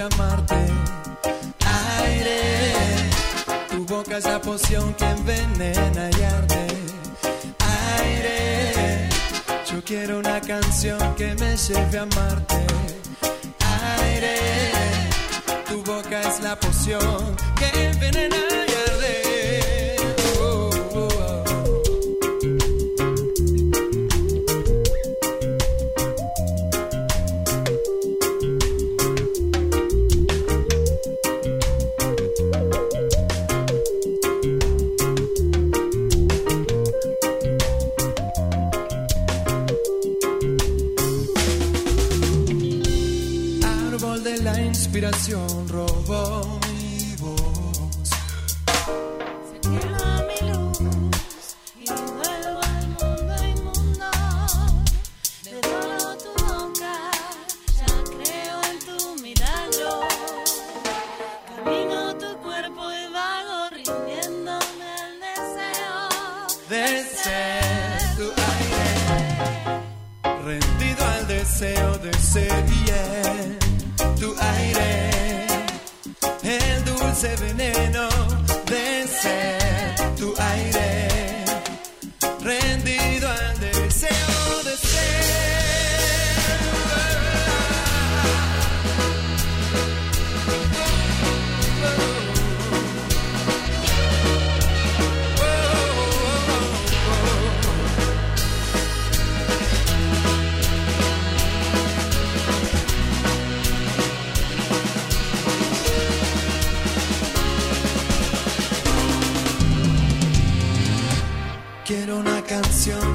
amarte. Aire, tu boca es la poción que envenena y arde. Aire, yo quiero una canción que me lleve a amarte. Aire, tu boca es la poción tu aire, rendido al deseo de ser bien, tu aire, el dulce veneno.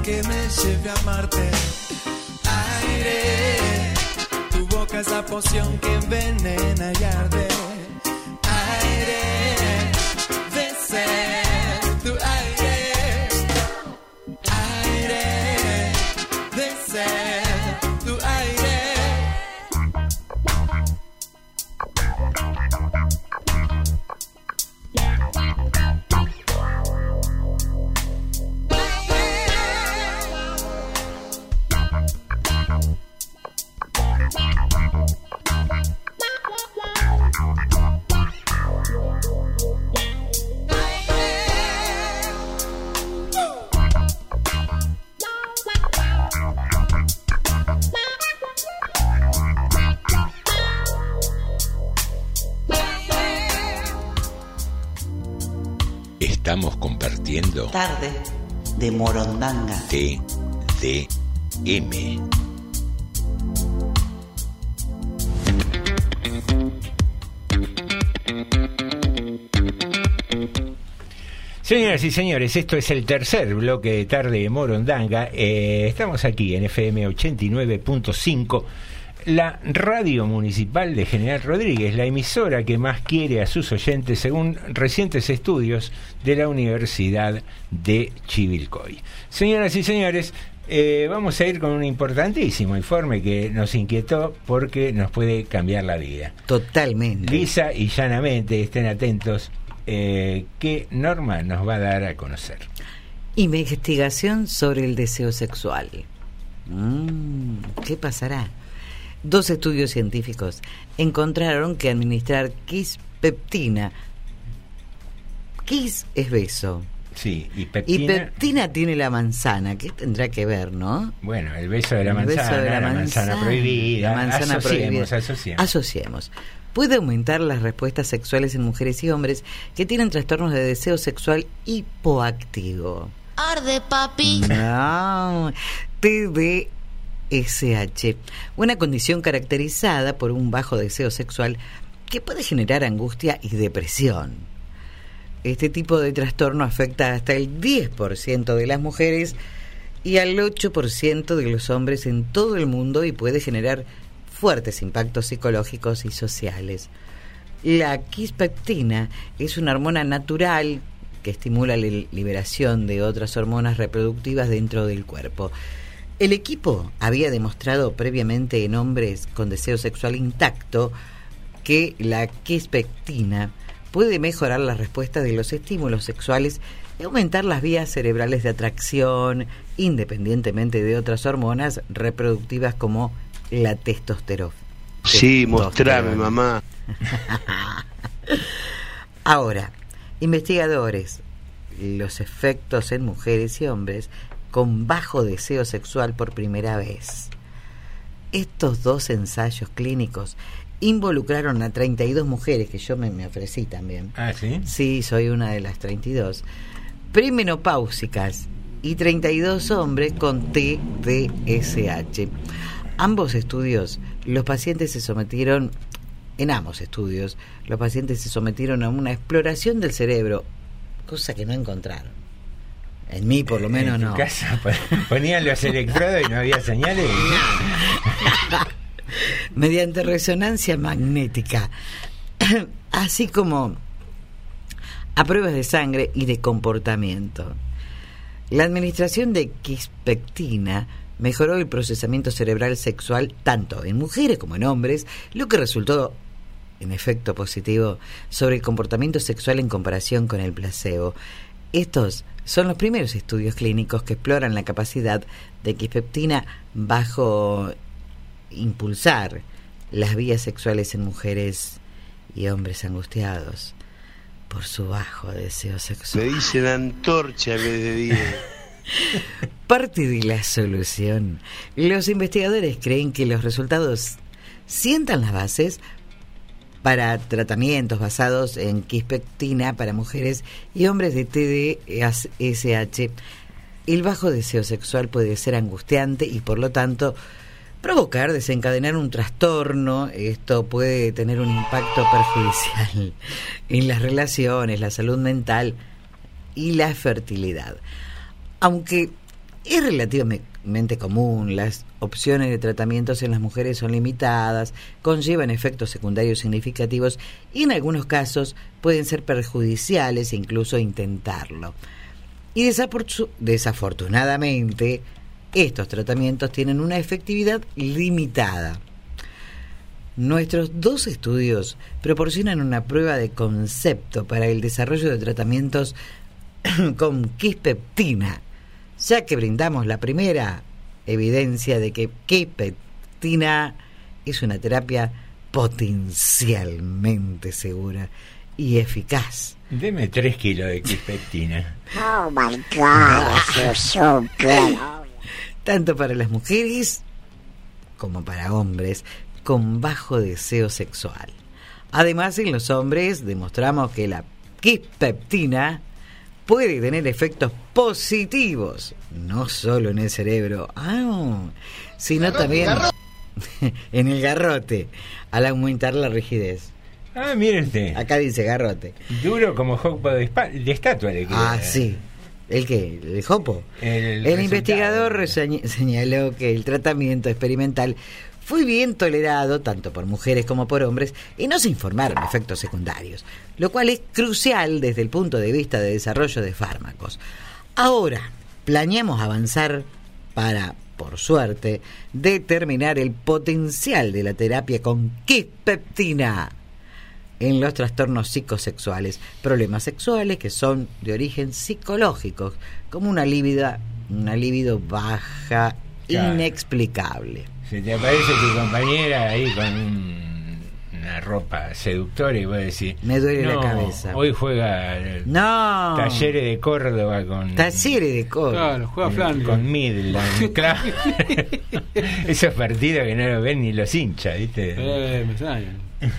Que me lleve a amarte. Aire, tu boca es la poción que envenena y arde. De Morondanga. TDM. Señoras y señores, esto es el tercer bloque de Tarde de Morondanga. Eh, estamos aquí en FM 89.5 la radio municipal de General Rodríguez, la emisora que más quiere a sus oyentes según recientes estudios de la Universidad de Chivilcoy. Señoras y señores, eh, vamos a ir con un importantísimo informe que nos inquietó porque nos puede cambiar la vida. Totalmente. Lisa y llanamente, estén atentos, eh, ¿qué norma nos va a dar a conocer? Investigación sobre el deseo sexual. Mm, ¿Qué pasará? Dos estudios científicos encontraron que administrar kispeptina, kis es beso, Sí, y peptina, y peptina tiene la manzana, ¿qué tendrá que ver, no? Bueno, el beso de la, manzana, de la, manzana, prohibida, la manzana asociemos, prohibida. asociemos. Asociemos. Puede aumentar las respuestas sexuales en mujeres y hombres que tienen trastornos de deseo sexual hipoactivo. Arde, papi. No, TD SH, una condición caracterizada por un bajo deseo sexual que puede generar angustia y depresión. Este tipo de trastorno afecta hasta el 10% de las mujeres y al 8% de los hombres en todo el mundo y puede generar fuertes impactos psicológicos y sociales. La quispectina es una hormona natural que estimula la liberación de otras hormonas reproductivas dentro del cuerpo. El equipo había demostrado previamente en hombres con deseo sexual intacto que la quispectina puede mejorar la respuesta de los estímulos sexuales y aumentar las vías cerebrales de atracción, independientemente de otras hormonas reproductivas como la testosterona. Sí, mostrame, mamá. Ahora, investigadores, los efectos en mujeres y hombres con bajo deseo sexual por primera vez. Estos dos ensayos clínicos involucraron a 32 mujeres, que yo me, me ofrecí también. Ah, sí. Sí, soy una de las 32. Premenopáusicas y 32 hombres con TDSH. Ambos estudios, los pacientes se sometieron, en ambos estudios, los pacientes se sometieron a una exploración del cerebro, cosa que no encontraron. En mí, por lo menos, en no. Casa ponían los electrodos y no había señales. Mediante resonancia magnética, así como a pruebas de sangre y de comportamiento. La administración de quispectina mejoró el procesamiento cerebral sexual tanto en mujeres como en hombres, lo que resultó en efecto positivo sobre el comportamiento sexual en comparación con el placebo. Estos son los primeros estudios clínicos que exploran la capacidad de quispeptina bajo impulsar las vías sexuales en mujeres y hombres angustiados. por su bajo deseo sexual. Me dicen antorcha en vez de día. Parte de la solución. Los investigadores creen que los resultados sientan las bases para tratamientos basados en quispectina para mujeres y hombres de TDSH. El bajo deseo sexual puede ser angustiante y por lo tanto provocar, desencadenar un trastorno. Esto puede tener un impacto perjudicial en las relaciones, la salud mental y la fertilidad. Aunque es relativamente común, las opciones de tratamientos en las mujeres son limitadas, conllevan efectos secundarios significativos y en algunos casos pueden ser perjudiciales e incluso intentarlo. Y desafortunadamente, estos tratamientos tienen una efectividad limitada. Nuestros dos estudios proporcionan una prueba de concepto para el desarrollo de tratamientos con quispeptina ya que brindamos la primera evidencia de que Kipeptina es una terapia potencialmente segura y eficaz. Deme tres kilos de Kipeptina. Oh my God, so good. Tanto para las mujeres como para hombres con bajo deseo sexual. Además, en los hombres demostramos que la quispeptina puede tener efectos positivos, no solo en el cerebro, ah, sino también en el garrote, al aumentar la rigidez. Ah, usted. Acá dice garrote. Duro como jopo de, estatua. Le ah, sí. ¿El qué? ¿El jopo? El, el investigador señaló que el tratamiento experimental fue bien tolerado tanto por mujeres como por hombres y no se informaron efectos secundarios, lo cual es crucial desde el punto de vista de desarrollo de fármacos. Ahora, planeamos avanzar para, por suerte, determinar el potencial de la terapia con quispeptina en los trastornos psicosexuales, problemas sexuales que son de origen psicológico, como una libido, una libido baja, inexplicable. Si te aparece tu compañera ahí con una ropa seductora y vos decís... Me duele la cabeza. Hoy juega... No. Talleres de Córdoba con... Talleres de Córdoba. Claro, juega Flandre. Con Midland, claro. Esos partidos que no lo ven ni los hinchas, ¿viste? Eh, me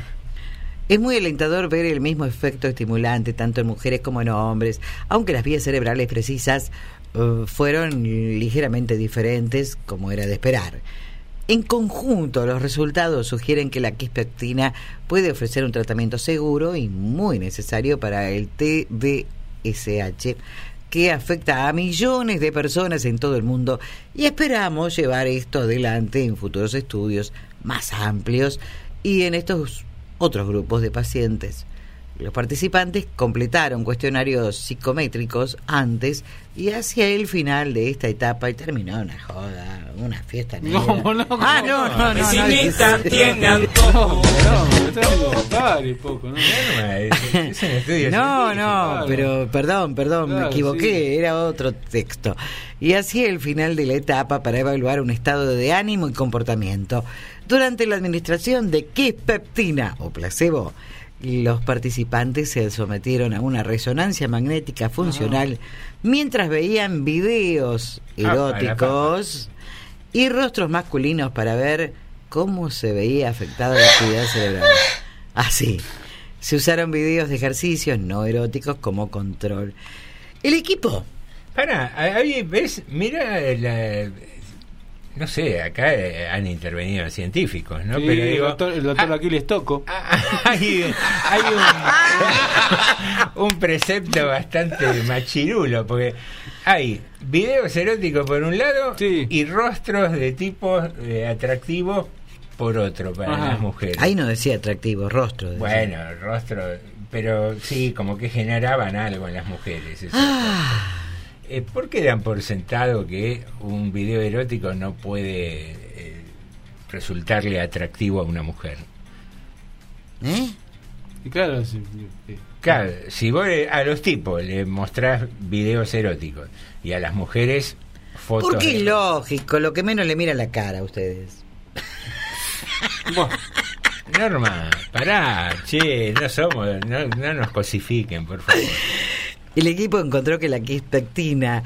Es muy alentador ver el mismo efecto estimulante tanto en mujeres como en hombres, aunque las vías cerebrales precisas uh, fueron ligeramente diferentes, como era de esperar. En conjunto, los resultados sugieren que la quispectina puede ofrecer un tratamiento seguro y muy necesario para el TDSH que afecta a millones de personas en todo el mundo y esperamos llevar esto adelante en futuros estudios más amplios y en estos otros grupos de pacientes. Los participantes completaron cuestionarios psicométricos antes y hacia el final de esta etapa y terminó una joda, una fiesta negra. No, no, ah, no, no, no. No, no, pero perdón, perdón, me equivoqué, era otro texto. Y hacia el final de la etapa para evaluar un estado de ánimo y comportamiento. Durante la administración de peptina o placebo, los participantes se sometieron a una resonancia magnética funcional mientras veían videos ah, eróticos y rostros masculinos para ver cómo se veía afectada la actividad cerebral. Así, se usaron videos de ejercicios no eróticos como control. El equipo. Para, ahí ves, mira la, no sé, acá eh, han intervenido científicos, ¿no? Pero digo, el doctor, el doctor ah, Aquiles Toco. Ah, hay, un, precepto bastante machirulo, porque hay videos eróticos por un lado y rostros de tipos eh, atractivos por otro para las mujeres. Ahí no decía atractivo, rostro. Bueno, rostro, pero sí, como que generaban algo en las mujeres. Ah. Eh, ¿Por qué dan por sentado que un video erótico no puede eh, resultarle atractivo a una mujer? ¿Eh? claro, si, claro, si vos a los tipos le mostrás videos eróticos y a las mujeres fotos... Porque es lógico, lo que menos le mira la cara a ustedes. Norma, pará, che, no somos, no, no nos cosifiquen, por favor. El equipo encontró que la quispectina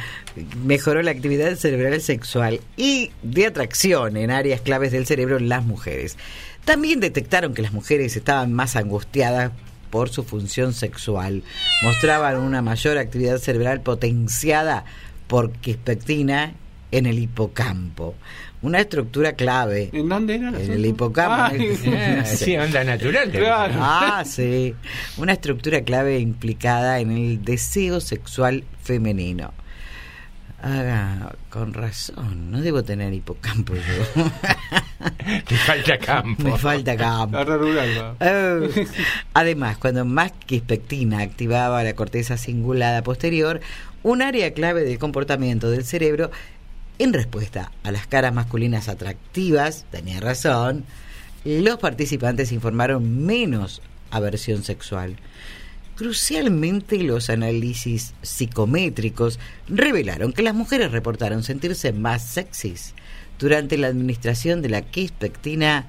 mejoró la actividad cerebral sexual y de atracción en áreas claves del cerebro en las mujeres. También detectaron que las mujeres estaban más angustiadas por su función sexual. Mostraban una mayor actividad cerebral potenciada por quispectina en el hipocampo una estructura clave. ¿En dónde era? En el hipocampo. Sí, onda natural. Claro. Ah, sí. Una estructura clave implicada en el deseo sexual femenino. Ah, con razón, no debo tener hipocampo yo. Te falta campo. Me falta campo. Eh, además, cuando más quispectina activaba la corteza cingulada posterior, un área clave del comportamiento del cerebro en respuesta a las caras masculinas atractivas, tenía razón, los participantes informaron menos aversión sexual. Crucialmente, los análisis psicométricos revelaron que las mujeres reportaron sentirse más sexys durante la administración de la quispectina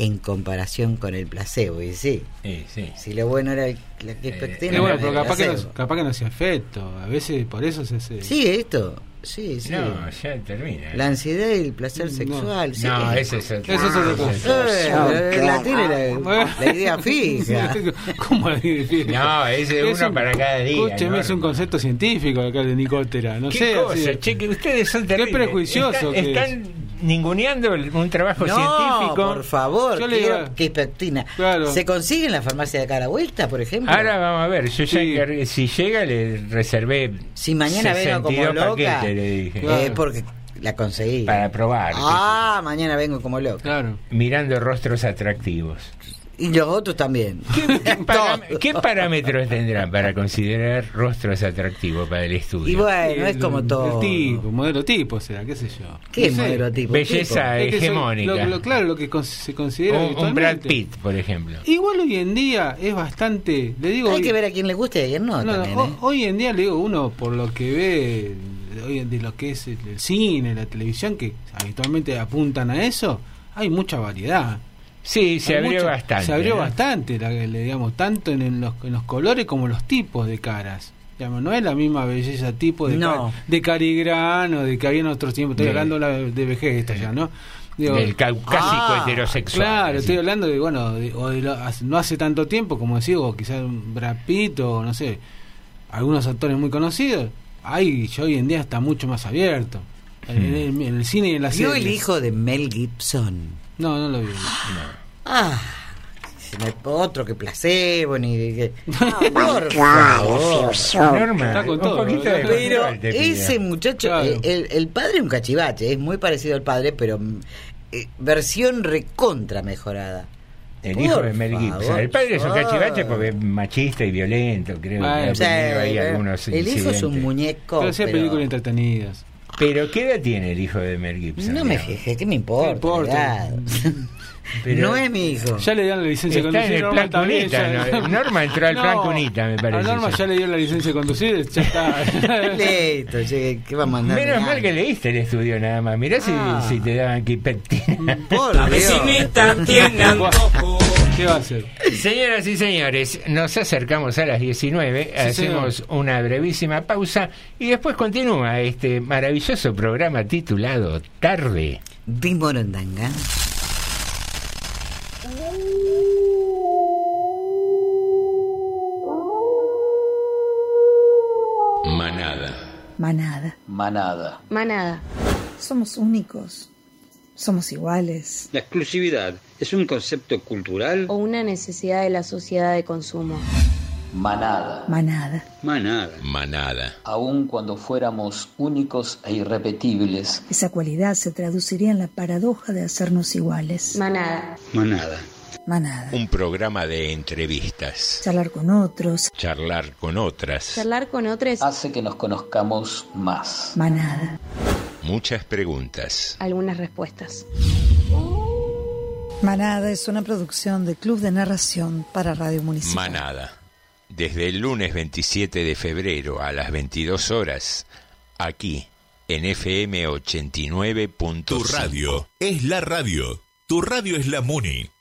en comparación con el placebo. Y sí, sí, si lo bueno era la quispectina. Eh, bueno, pero capaz que, no, capaz que no hacía efecto. A veces por eso se hace. Sí, esto. Sí, sí. No, ya termina. La ansiedad y el placer sexual. No, ese es el. Eso es otra cosa. Eh, la tiene la, idea fija. ¿Cómo la idea fija? No, ese es uno para cada día. Escúcheme, es un concepto científico acá de Nicótera. No ¿Qué sé. Cosa? Che, que ustedes son terribles. Qué prejuicioso. Están, están ninguneando un trabajo no, científico. por favor, yo quiero que Claro. ¿Se consigue en la farmacia de cara vuelta, por ejemplo? Ahora vamos a ver, yo ya si llega le reservé Si mañana vengo como loca, le dije. Eh, porque la conseguí. Para probar. Ah, mañana vengo como loca. Claro. Mirando rostros atractivos. Y los otros también. ¿Qué, parámetros tendrán para considerar rostros atractivos para el estudio? Y bueno, es como todo. El tipo, modelo tipo, sea, qué sé yo. ¿Qué modelo tipo? Belleza hegemónica. claro, lo que se considera. Un, Brad Pitt, por ejemplo. Igual hoy en día es bastante. Le digo, Hay que ver a quién le gusta y a quién no. también, ¿eh? Hoy en día, le digo, uno por lo que ve hoy de lo que es el, el cine, la televisión, que habitualmente apuntan a eso, hay mucha variedad. Sí, se abrió bastante. Se abrió bastante, digamos, tanto en, los, en los colores como los tipos de caras. Digamos, no es la misma belleza tipo de, de carigrano, de que había en otros tiempos. Estoy hablando de vejez esta ya, ¿no? del caucásico ah, heterosexual. Claro, estoy hablando de, bueno, o de no hace tanto tiempo, como decía, o quizás un Brad Pitt o no sé, algunos actores muy conocidos. Ahí, yo hoy en día está mucho más abierto. En, hmm. el, cine y en la serie. el hijo de Mel Gibson? No, no lo vi. Ah, otro que placebo ni que por favor Norma, un poquito de pero ese muchacho el, el, padre es un cachivache es muy parecido al padre pero eh, versión recontra mejorada el hijo de Mel Gibson. El padre es un cachivache porque es machista y violento, creo. que ahí algunos el hijo es un muñeco. Pero hacía películas entretenidas. Pero ¿qué edad tiene el hijo de Mel Gibson? No me fijé, ¿qué me importa? importa? No es mi hijo. Ya le dieron la licencia de conducir. En el plan Cunita, Norma entró al plan Cunita, me parece. A Norma ya le dio la licencia de conducir, ya está. Listo, ¿qué va a mandar? Menos mal que leíste el estudio nada más. Mirá si, ah. si te daban quipectina. Por la vecinita tiene ¿Qué va a hacer? Señoras y señores, nos acercamos a las 19, hacemos una brevísima pausa y después continúa este maravilloso programa titulado Tarde de Morondanga. Manada. Manada. Manada. Somos únicos. Somos iguales. La exclusividad es un concepto cultural o una necesidad de la sociedad de consumo. Manada. Manada. Manada. Manada. Aun cuando fuéramos únicos e irrepetibles. Esa cualidad se traduciría en la paradoja de hacernos iguales. Manada. Manada. Manada. Un programa de entrevistas. Charlar con otros. Charlar con otras. Charlar con otros. Hace que nos conozcamos más. Manada. Muchas preguntas. Algunas respuestas. Manada es una producción de Club de Narración para Radio Municipal. Manada. Desde el lunes 27 de febrero a las 22 horas, aquí en FM 89. Tu radio es la radio. Tu radio es la Muni.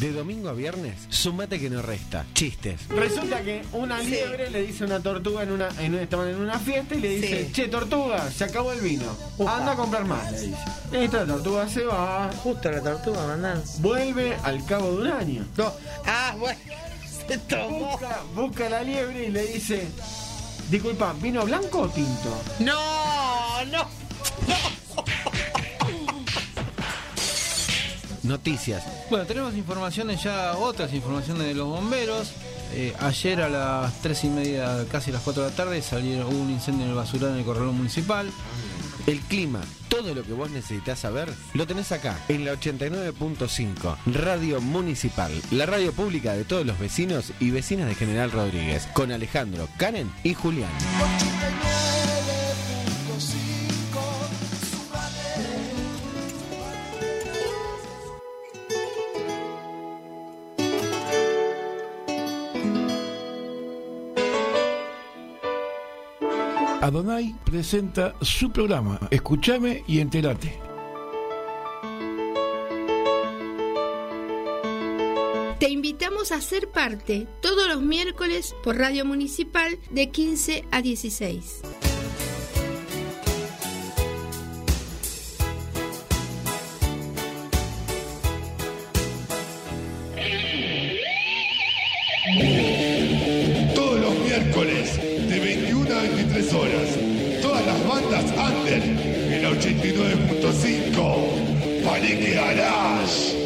De domingo a viernes, sumate que no resta. Chistes. Resulta que una liebre le dice a una tortuga en una, en, estaban en una fiesta y le dice, che, tortuga, se acabó el vino. Anda a comprar más, le dice. Esta tortuga se va. Justo la tortuga, mandan. Vuelve al cabo de un año. Ah, bueno. Se tomó. Busca, busca la liebre y le dice, disculpa, ¿vino blanco o tinto? No, no. Noticias. Bueno, tenemos informaciones ya, otras informaciones de los bomberos. Eh, ayer a las 3 y media, casi las 4 de la tarde, salió hubo un incendio en el basural en el corredor municipal. El clima, todo lo que vos necesitas saber, lo tenés acá, en la 89.5, Radio Municipal, la radio pública de todos los vecinos y vecinas de General Rodríguez, con Alejandro, Karen y Julián. Adonai presenta su programa Escúchame y entérate. Te invitamos a ser parte todos los miércoles por Radio Municipal de 15 a 16. Bandas under en la 89.5. Panique Garage.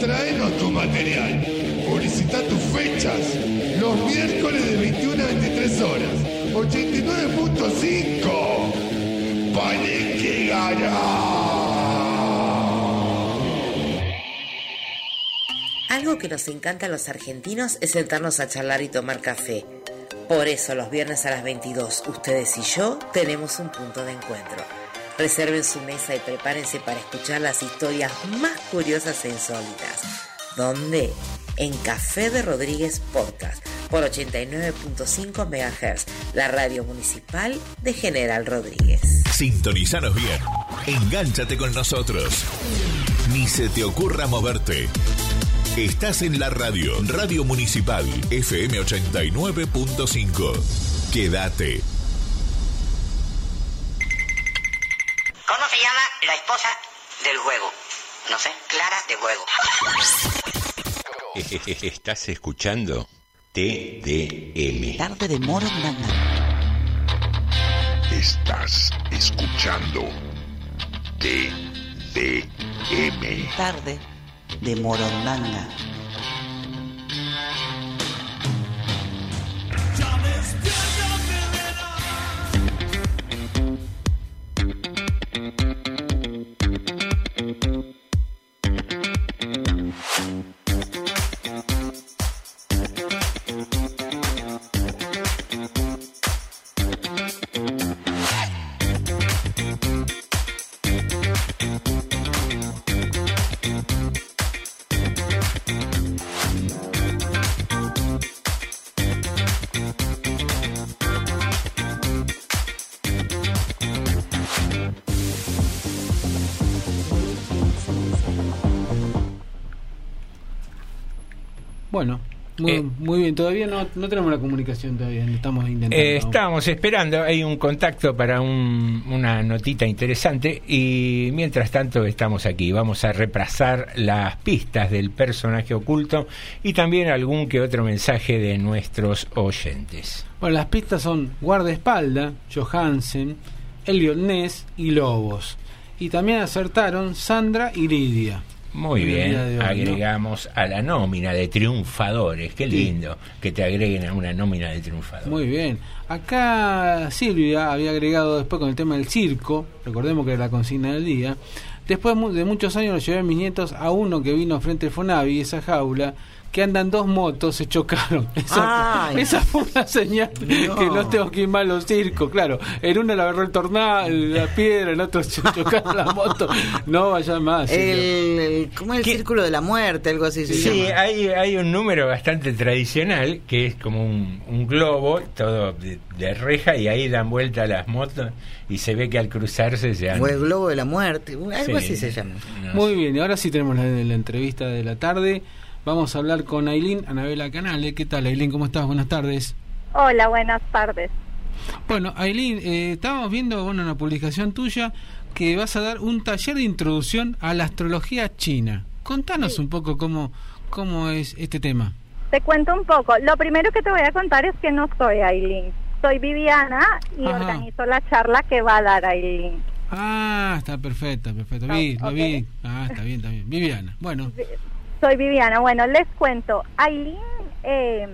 Traenos tu material. Publicita tus fechas. Los miércoles de 21 a 23 horas. 89.5. Panique Garage. Algo que nos encanta a los argentinos es sentarnos a charlar y tomar café. Por eso los viernes a las 22, ustedes y yo tenemos un punto de encuentro. Reserven su mesa y prepárense para escuchar las historias más curiosas e insólitas. ¿Dónde? En Café de Rodríguez Podcast por 89.5 MHz, la radio municipal de General Rodríguez. Sintonizanos bien. Engánchate con nosotros. Ni se te ocurra moverte. Estás en la radio, Radio Municipal, FM 89.5. Quédate. ¿Cómo se llama la esposa del juego? No sé, Clara de juego. Estás escuchando TDM. Tarde de Moro. Estás escuchando TDM. Tarde de Morondanga. Muy, bien. Todavía no, no tenemos la comunicación todavía. Estamos intentando. Eh, estamos esperando, hay un contacto para un- una notita interesante y mientras tanto estamos aquí. Vamos a repasar las pistas del personaje oculto y también algún que otro mensaje de nuestros oyentes. Bueno, las pistas son guardaespalda, Johansen, Elliot Ness y Lobos. Y también acertaron Sandra y Lidia. Muy bien, agregamos a la nómina de triunfadores. Qué lindo que te agreguen a una nómina de triunfadores. Muy bien. Acá Silvia había agregado después con el tema del circo, recordemos que era la consigna del día. Después de muchos años llevé a mis nietos a uno que vino frente al Fonavi, esa jaula, que andan dos motos, se chocaron. Esa, esa fue una señal que no tengo que ir mal los circos, claro. En uno le agarró el tornado, la piedra, en otro se chocaron la moto. No vaya más. El, ¿Cómo es el círculo de la muerte? Algo así Sí, Hay, hay un número bastante tradicional que es como un, globo, todo de, reja, y ahí dan vuelta las motos y se ve que al cruzarse se han... O el globo de la muerte, algo así se llama. Muy bien, y ahora sí tenemos la, la entrevista de la tarde. Vamos a hablar con Ailín Anabela Canale. ¿Qué tal, Ailín? ¿Cómo estás? Buenas tardes. Hola, buenas tardes. Bueno, Ailín, eh, estábamos viendo bueno, una publicación tuya que vas a dar un taller de introducción a la astrología china. Contanos un poco cómo, cómo es este tema. Te cuento un poco. Lo primero que te voy a contar es que no soy Ailín. Soy Viviana y organizo la charla que va a dar Ailín. Ah, está perfecto, perfecto. Vi, lo vi. Ah, está bien, está bien. Viviana. Bueno. Soy Viviana. Bueno, les cuento. Aileen eh,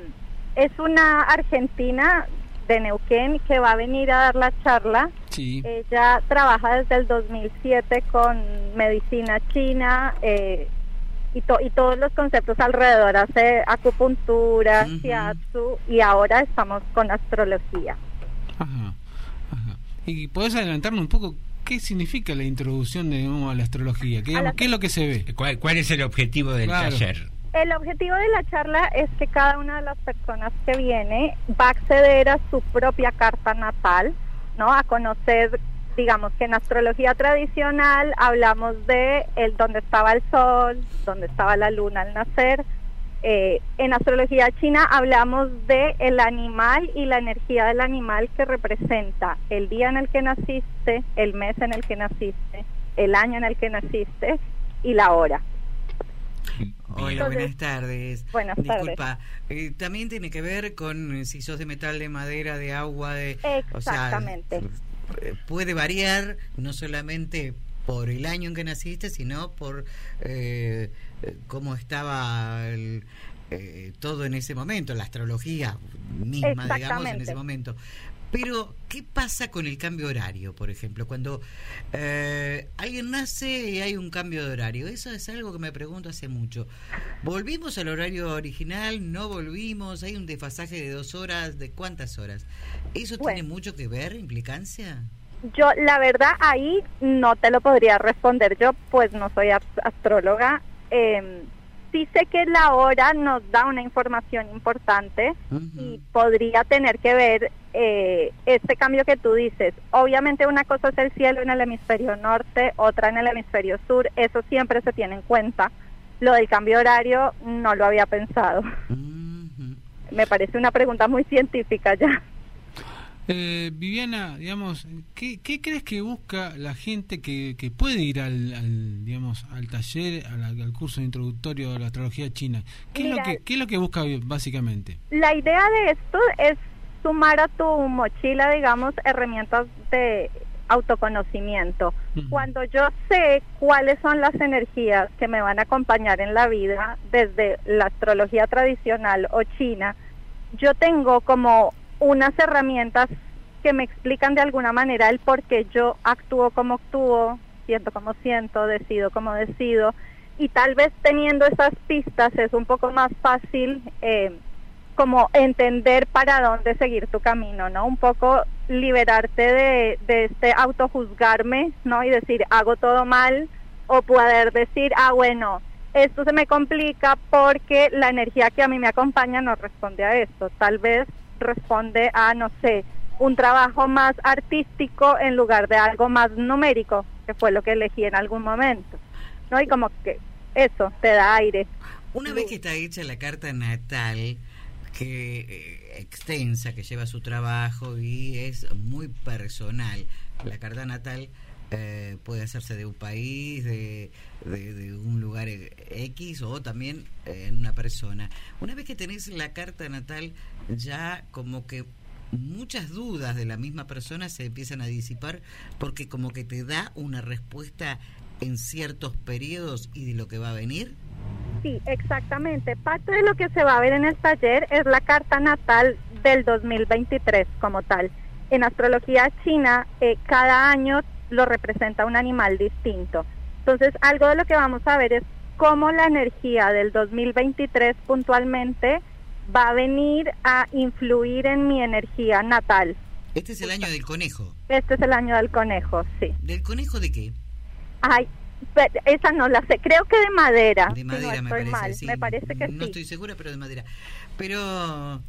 es una argentina de Neuquén que va a venir a dar la charla. Sí. Ella trabaja desde el 2007 con medicina china eh, y, y todos los conceptos alrededor. Hace acupuntura, shiatsu y ahora estamos con astrología. Ajá, ajá. ¿Y puedes adelantarme un poco ¿qué significa la introducción de a la astrología? ¿Qué, es lo que se ve? ¿Cuál, es el objetivo del taller? El objetivo de la charla es que cada una de las personas que viene va a acceder a su propia carta natal, ¿no? A conocer, digamos que en astrología tradicional hablamos de el dónde estaba el sol, dónde estaba la luna al nacer, eh, en astrología china hablamos de el animal y la energía del animal que representa el día en el que naciste, el mes en el que naciste, el año en el que naciste y la hora. Hola, buenas tardes. Buenas Disculpa, eh, también tiene que ver con si sos de metal, de madera, de agua, de... Exactamente. Eh, puede variar no solamente por el año en que naciste, sino por eh, cómo estaba el, eh, todo en ese momento, la astrología misma, digamos, en ese momento. Pero, ¿qué pasa con el cambio horario, por ejemplo? Cuando eh, alguien nace y hay un cambio de horario. Eso es algo que me pregunto hace mucho. ¿Volvimos al horario original? ¿No volvimos? ¿Hay un desfasaje de dos horas? ¿De cuántas horas? ¿Eso tiene mucho que ver, implicancia? Yo, la verdad, ahí no te lo podría responder. Yo, pues, no soy astróloga. Eh, sí sé que la hora nos da una información importante y podría tener que ver eh, este cambio que tú dices. Obviamente una cosa es el cielo en el hemisferio norte, otra en el hemisferio sur, eso siempre se tiene en cuenta. Lo del cambio horario no lo había pensado. Me parece una pregunta muy científica ya. Eh, Viviana, digamos, ¿qué, crees que busca la gente que, que puede ir al, digamos, al taller, al, curso introductorio de la astrología china? ¿Qué, es lo que, ¿Qué es lo que busca básicamente? La idea de esto es sumar a tu mochila, digamos, herramientas de autoconocimiento. Cuando yo sé cuáles son las energías que me van a acompañar en la vida, desde la astrología tradicional o china, yo tengo como unas herramientas que me explican de alguna manera el por qué yo actúo como actúo, siento como siento, decido como decido, y tal vez teniendo esas pistas es un poco más fácil eh, como entender para dónde seguir tu camino, ¿no? Un poco liberarte de, de este autojuzgarme, ¿no? Y decir, hago todo mal, o poder decir, ah, bueno, esto se me complica porque la energía que a mí me acompaña no responde a esto. Tal vez responde a, no sé, un trabajo más artístico en lugar de algo más numérico, que fue lo que elegí en algún momento. ¿No? Y como que eso te da aire. Una vez que está hecha la carta natal, que eh, extensa, que lleva su trabajo y es muy personal, la carta natal eh, puede hacerse de un país, de, de, un lugar X o también eh, en una persona. Una vez que tenés la carta natal, ya como que muchas dudas de la misma persona se empiezan a disipar porque como que te da una respuesta en ciertos periodos y de lo que va a venir. Sí, exactamente. Parte de lo que se va a ver en el taller es la carta natal del 2023 como tal. En astrología china, eh, cada año lo representa un animal distinto. Entonces, algo de lo que vamos a ver es cómo la energía del 2023 puntualmente va a venir a influir en mi energía natal. Este es el año del conejo. Este es el año del conejo, sí. ¿Del conejo de qué? Ay, esa no la sé. Creo que de madera. De madera, me, parece, me parece que no estoy segura, pero de madera. Pero,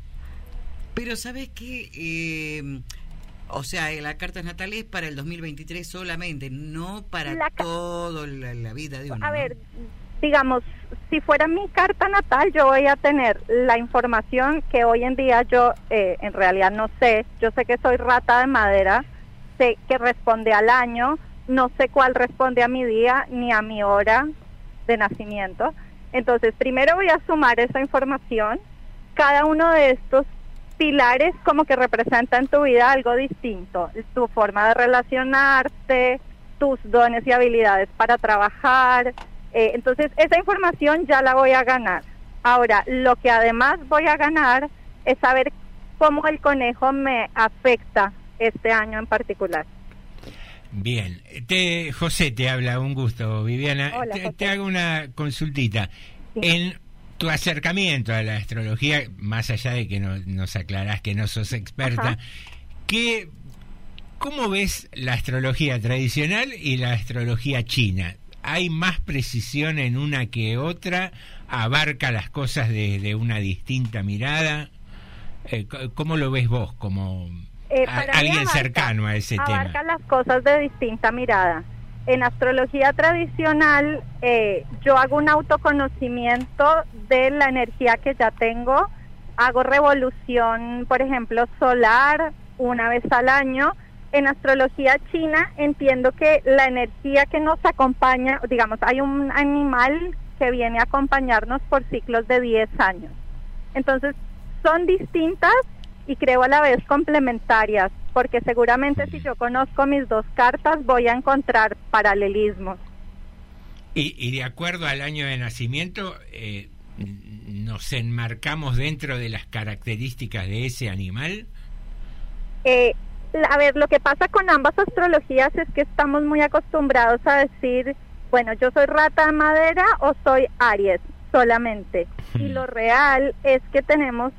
pero ¿sabes qué? Eh, o sea, la carta natal es para el 2023 solamente, no para toda la, vida de uno. A ver, digamos, si fuera mi carta natal, yo voy a tener la información que hoy en día yo eh, en realidad no sé. Yo sé que soy rata de madera, sé que responde al año, no sé cuál responde a mi día ni a mi hora de nacimiento. Entonces, primero voy a sumar esa información. Cada uno de estos pilares como que representa en tu vida algo distinto. Tu forma de relacionarte, tus dones y habilidades para trabajar, eh, entonces, esa información ya la voy a ganar. Ahora, lo que además voy a ganar es saber cómo el conejo me afecta este año en particular. Bien, te, José te habla, un gusto, Viviana. te, hago una consultita. En tu acercamiento a la astrología, más allá de que nos aclarás que no sos experta, ¿qué, ¿cómo ves la astrología tradicional y la astrología china? Hay más precisión en una que otra, abarca las cosas desde una distinta mirada. Eh, ¿Cómo lo ves vos como eh, alguien cercano a ese tema? Abarca las cosas de distinta mirada. En astrología tradicional eh, yo hago un autoconocimiento de la energía que ya tengo, hago revolución, por ejemplo, solar una vez al año, en astrología china entiendo que la energía que nos acompaña, digamos, hay un animal que viene a acompañarnos por ciclos de 10 años. Entonces, son distintas y creo a la vez complementarias, porque seguramente si yo conozco mis dos cartas voy a encontrar paralelismos. Y, de acuerdo al año de nacimiento, eh, ¿nos enmarcamos dentro de las características de ese animal? Eh, a ver, lo que pasa con ambas astrologías es que estamos muy acostumbrados a decir, bueno, yo soy rata de madera o soy Aries solamente. Y lo real es que tenemos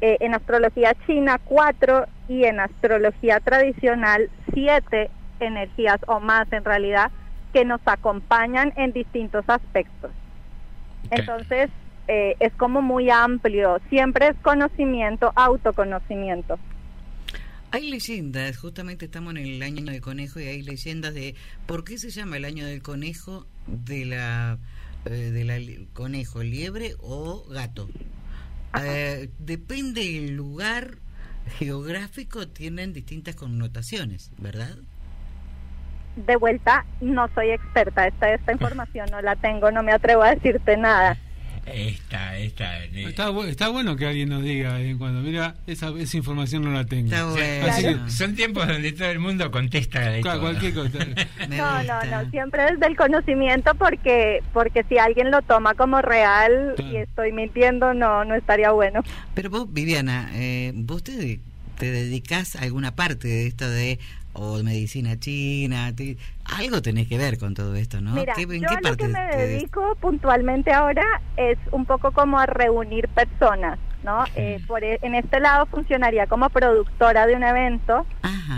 eh, en astrología china cuatro y en astrología tradicional siete energías o más en realidad que nos acompañan en distintos aspectos. Entonces, eh, es como muy amplio, siempre es conocimiento, autoconocimiento. Hay leyendas, justamente estamos en el año del conejo y hay leyendas de por qué se llama el año del conejo de la eh, de la conejo, liebre o gato. Eh, depende del lugar geográfico tienen distintas connotaciones, ¿verdad? De vuelta, no soy experta, esta esta información no la tengo, no me atrevo a decirte nada. Esta, esta. Está, está, bueno que alguien nos diga eh, cuando, mira, esa, esa información no la tengo. Son tiempos donde todo el mundo contesta de cualquier cosa. no, no, no, siempre desde el conocimiento porque porque si alguien lo toma como real y estoy mintiendo, no no estaría bueno. Pero vos, Viviana, eh, vos te, te dedicas a alguna parte de esto de o medicina china, algo tenés que ver con todo esto, ¿no? Mira, yo lo que me dedico puntualmente ahora es un poco como a reunir personas, ¿no? Eh, por, e, en este lado funcionaría como productora de un evento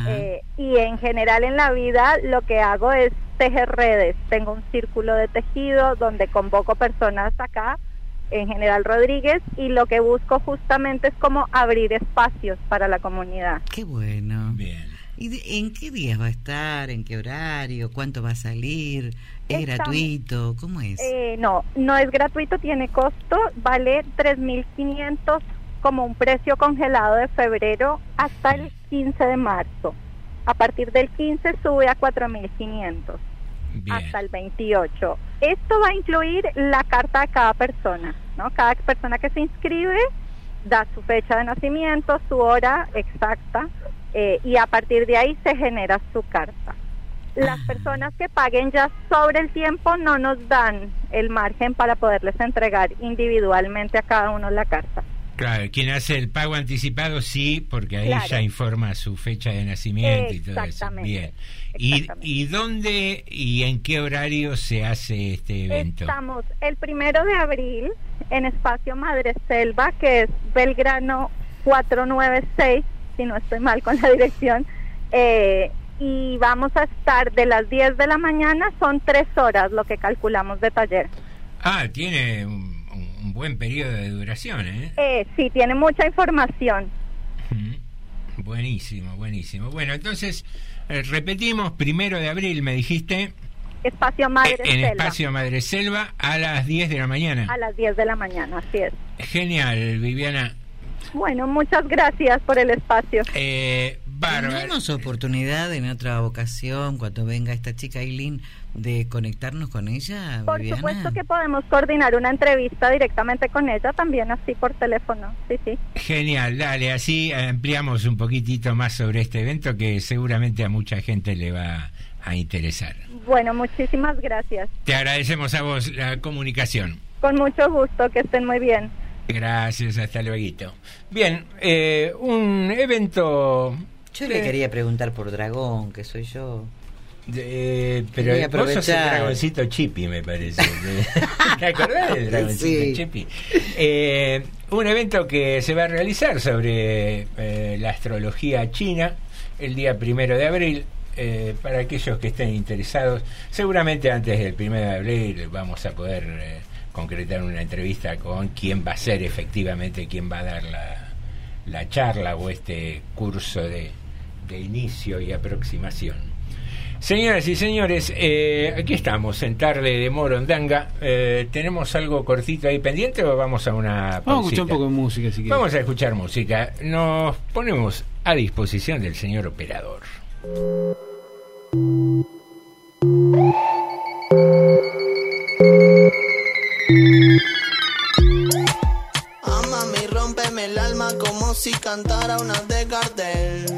eh, y en general en la vida lo que hago es tejer redes. Tengo un círculo de tejido donde convoco personas acá en General Rodríguez y lo que busco justamente es como abrir espacios para la comunidad. Qué bueno. Bien. ¿Y en qué días va a estar? ¿En qué horario? ¿Cuánto va a salir? ¿Es gratuito? ¿Cómo es? Eh, no, no es gratuito, tiene costo, vale 3.500 como un precio congelado de febrero hasta el 15 de marzo. A partir del 15 sube a 4.500 hasta el 28. Esto va a incluir la carta de cada persona, ¿no? Cada persona que se inscribe da su fecha de nacimiento, su hora exacta, eh, y a partir de ahí se genera su carta. Las personas que paguen ya sobre el tiempo no nos dan el margen para poderles entregar individualmente a cada uno la carta. Claro, quien hace el pago anticipado sí, porque ahí ya informa su fecha de nacimiento y todo eso. Bien. ¿Y, ¿Y dónde y en qué horario se hace este evento? Estamos el primero de abril en Espacio Madre Selva, que es Belgrano 496, si no estoy mal con la dirección. Eh, y vamos a estar de las 10 de la mañana, son tres horas lo que calculamos de taller. Ah, tiene un buen periodo de duración, ¿eh? ¿eh? sí, tiene mucha información. Buenísimo, buenísimo. Bueno, entonces, eh, repetimos, primero de abril, me dijiste. Espacio Madre eh, en Espacio Madre Selva a las 10 de la mañana. A las 10 de la mañana, así es. Genial, Viviana. Bueno, muchas gracias por el espacio. Eh, Tenemos oportunidad en otra ocasión, cuando venga esta chica Eileen, de conectarnos con ella? Por supuesto que podemos coordinar una entrevista directamente con ella, también así por teléfono. Sí, sí. Genial, dale, así ampliamos un poquitito más sobre este evento que seguramente a mucha gente le va a interesar. Bueno, muchísimas gracias. Te agradecemos a vos la comunicación. Con mucho gusto, que estén muy bien. Gracias, hasta luego. Bien, eh, un evento... Yo le quería preguntar por Dragón, que soy yo. Eh, pero vos sos el dragoncito Chippy, me parece. ¿Te acordás del dragoncito Chippy? Eh, un evento que se va a realizar sobre eh, la astrología china el día primero de abril. Eh, para aquellos que estén interesados, seguramente antes del primero de abril vamos a poder concretar una entrevista con quién va a ser efectivamente quien va a dar la, la charla o este curso de, de inicio y aproximación. Señoras y señores, eh, aquí estamos en tarde de Morondanga. Eh, ¿Tenemos algo cortito ahí pendiente o vamos a una Vamos a escuchar un poco de música, si Vamos a escuchar música. Nos ponemos a disposición del señor operador. Ama mi rompeme el alma como si cantara una de Gardel.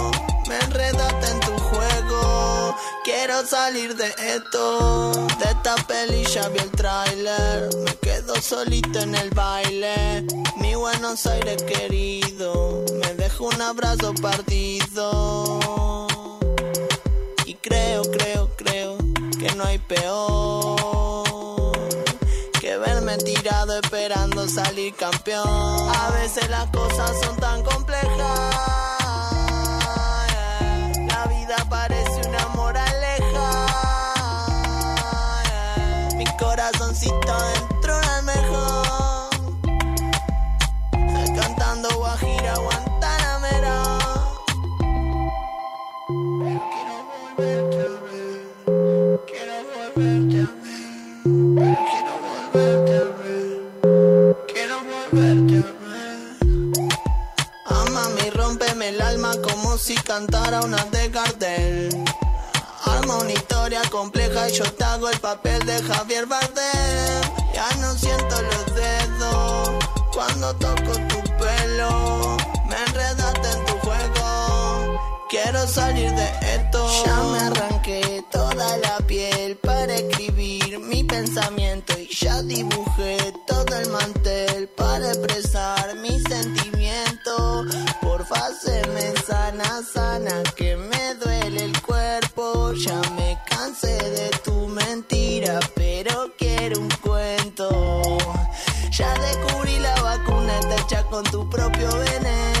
Quiero salir de esto. De esta peli ya vi el tráiler. Me quedo solito en el baile. Mi Buenos Aires querido. Me dejo un abrazo partido. Y creo, creo, creo que no hay peor que verme tirado esperando salir campeón. A veces las cosas son tan complejas corazoncito dentro del mejor. Cantando Guajira, Guantanamera. Quiero volverte a ver. Quiero volverte a ver. Quiero volverte a ver. Quiero volverte a ver. Ama mi rompeme el alma como si cantara una de Arma una historia compleja y yo te hago el papel de Javier Bardem. Ya no siento los dedos cuando toco tu pelo. Me enredaste en tu juego. Quiero salir de esto. Ya me arranqué toda la piel para escribir mi pensamiento y ya dibujé todo el mantel para expresar mi sentimiento. Por me sana, sana que me ya me cansé de tu mentira, pero quiero un cuento. Ya descubrí la vacuna, está hecha con tu propio veneno.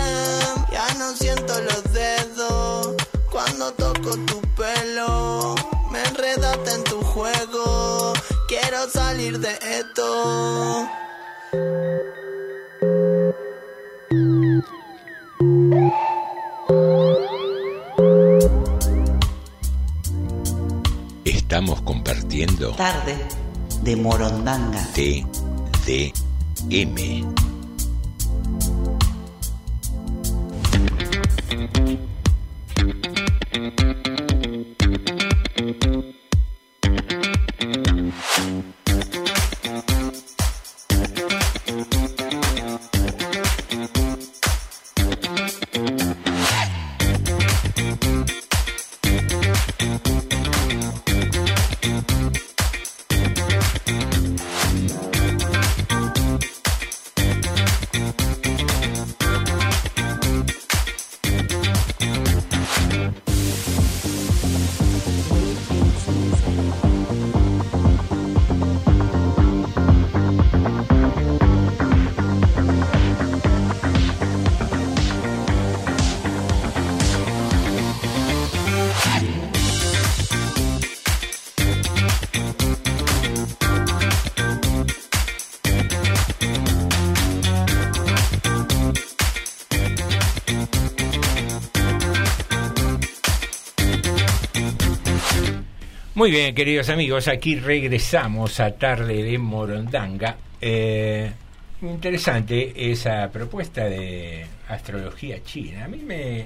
Los dedos cuando toco tu pelo. Me enredaste en tu juego. Quiero salir de esto. Estamos compartiendo Tarde de Morondanga. T D M. Mm-hmm. Muy bien, queridos amigos, aquí regresamos a Tarde de Morondanga. Eh, interesante esa propuesta de astrología china. A mí me,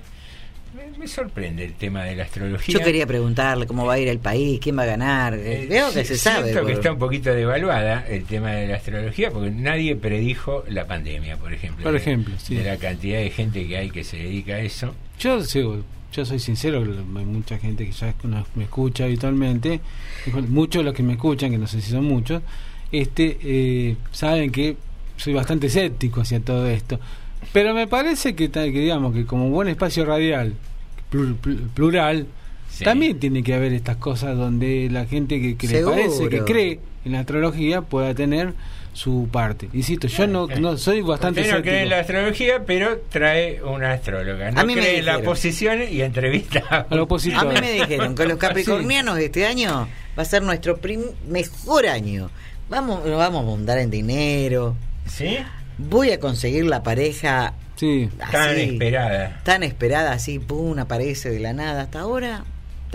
me, sorprende el tema de la astrología. Yo quería preguntarle cómo va a ir el país, quién va a ganar. Eh, Veo que se sabe. Siento que está un poquito devaluada el tema de la astrología porque nadie predijo la pandemia, por ejemplo. Por ejemplo, sí. De la cantidad de gente que hay que se dedica a eso. Yo sigo yo soy sincero, hay mucha gente que ya me escucha habitualmente, muchos de los que me escuchan, que no sé si son muchos, este eh, saben que soy bastante escéptico hacia todo esto. Pero me parece que, que digamos que como buen espacio radial plural, también tiene que haber estas cosas donde la gente que, que le parece, que cree en la astrología, pueda tener su parte. Insisto, yo no, no soy bastante Usted no cree en la astrología, pero trae una astróloga. No cree en la posición y entrevista a, a mí me dijeron que los capricornianos de este año va a ser nuestro mejor año. Vamos, vamos a abundar en dinero. ¿Sí? Voy a conseguir la pareja Sí. tan esperada. Tan esperada, así, pum, aparece de la nada. Hasta ahora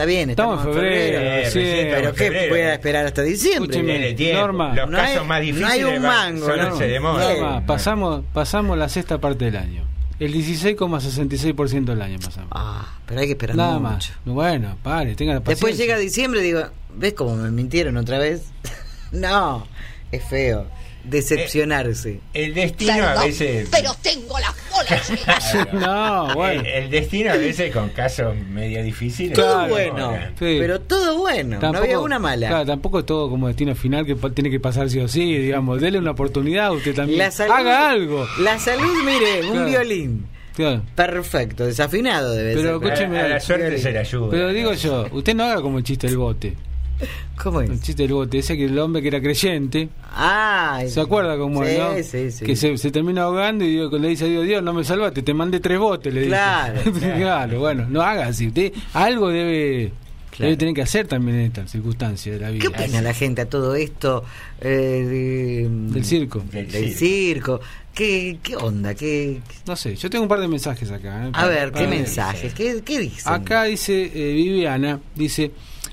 Está bien, estamos, en febrero. sí, pero ¿qué voy a esperar hasta diciembre? Norma, los casos más difíciles no hay un mango, Norma, pasamos, pasamos la sexta parte del año. El 16,66% del año pasamos. Ah, pero hay que esperar Nada mucho. más. Bueno, pare, tenga la Después llega diciembre y digo, ¿ves cómo me mintieron otra vez? no, es feo decepcionarse. Eh, el destino a veces. Pero tengo las bolas. no, bueno. El, destino a veces con casos medio difíciles. Todo bueno. Pero todo bueno. no había una mala. Claro, tampoco es todo como destino final que tiene que pasar sí o sí. Digamos, dele una oportunidad usted también. Haga algo. La salud, mire, un violín. Perfecto, desafinado debe pero, ser. Escúcheme, a, la suerte se le ayuda. Pero digo yo, usted no haga como el chiste del bote. ¿Cómo es? El chiste del bote, ese que el hombre que era creyente. Ah, ¿Se acuerda cómo es, no? Sí, sí. Que se, se, termina ahogando y le dice a Dios, Dios, no me salvaste, te mandé tres botes, le claro, dice. Claro. bueno, no haga así. Usted algo debe, debe tener que hacer también en estas circunstancias de la vida. ¿Qué opina la gente a todo esto eh, del circo? Del, circo. ¿Qué, ¿Qué, onda? ¿Qué... No sé, yo tengo un par de mensajes acá. ¿eh? a ver, ¿qué mensajes? ¿Qué, ¿Qué, dicen? Acá dice eh, Viviana, dice...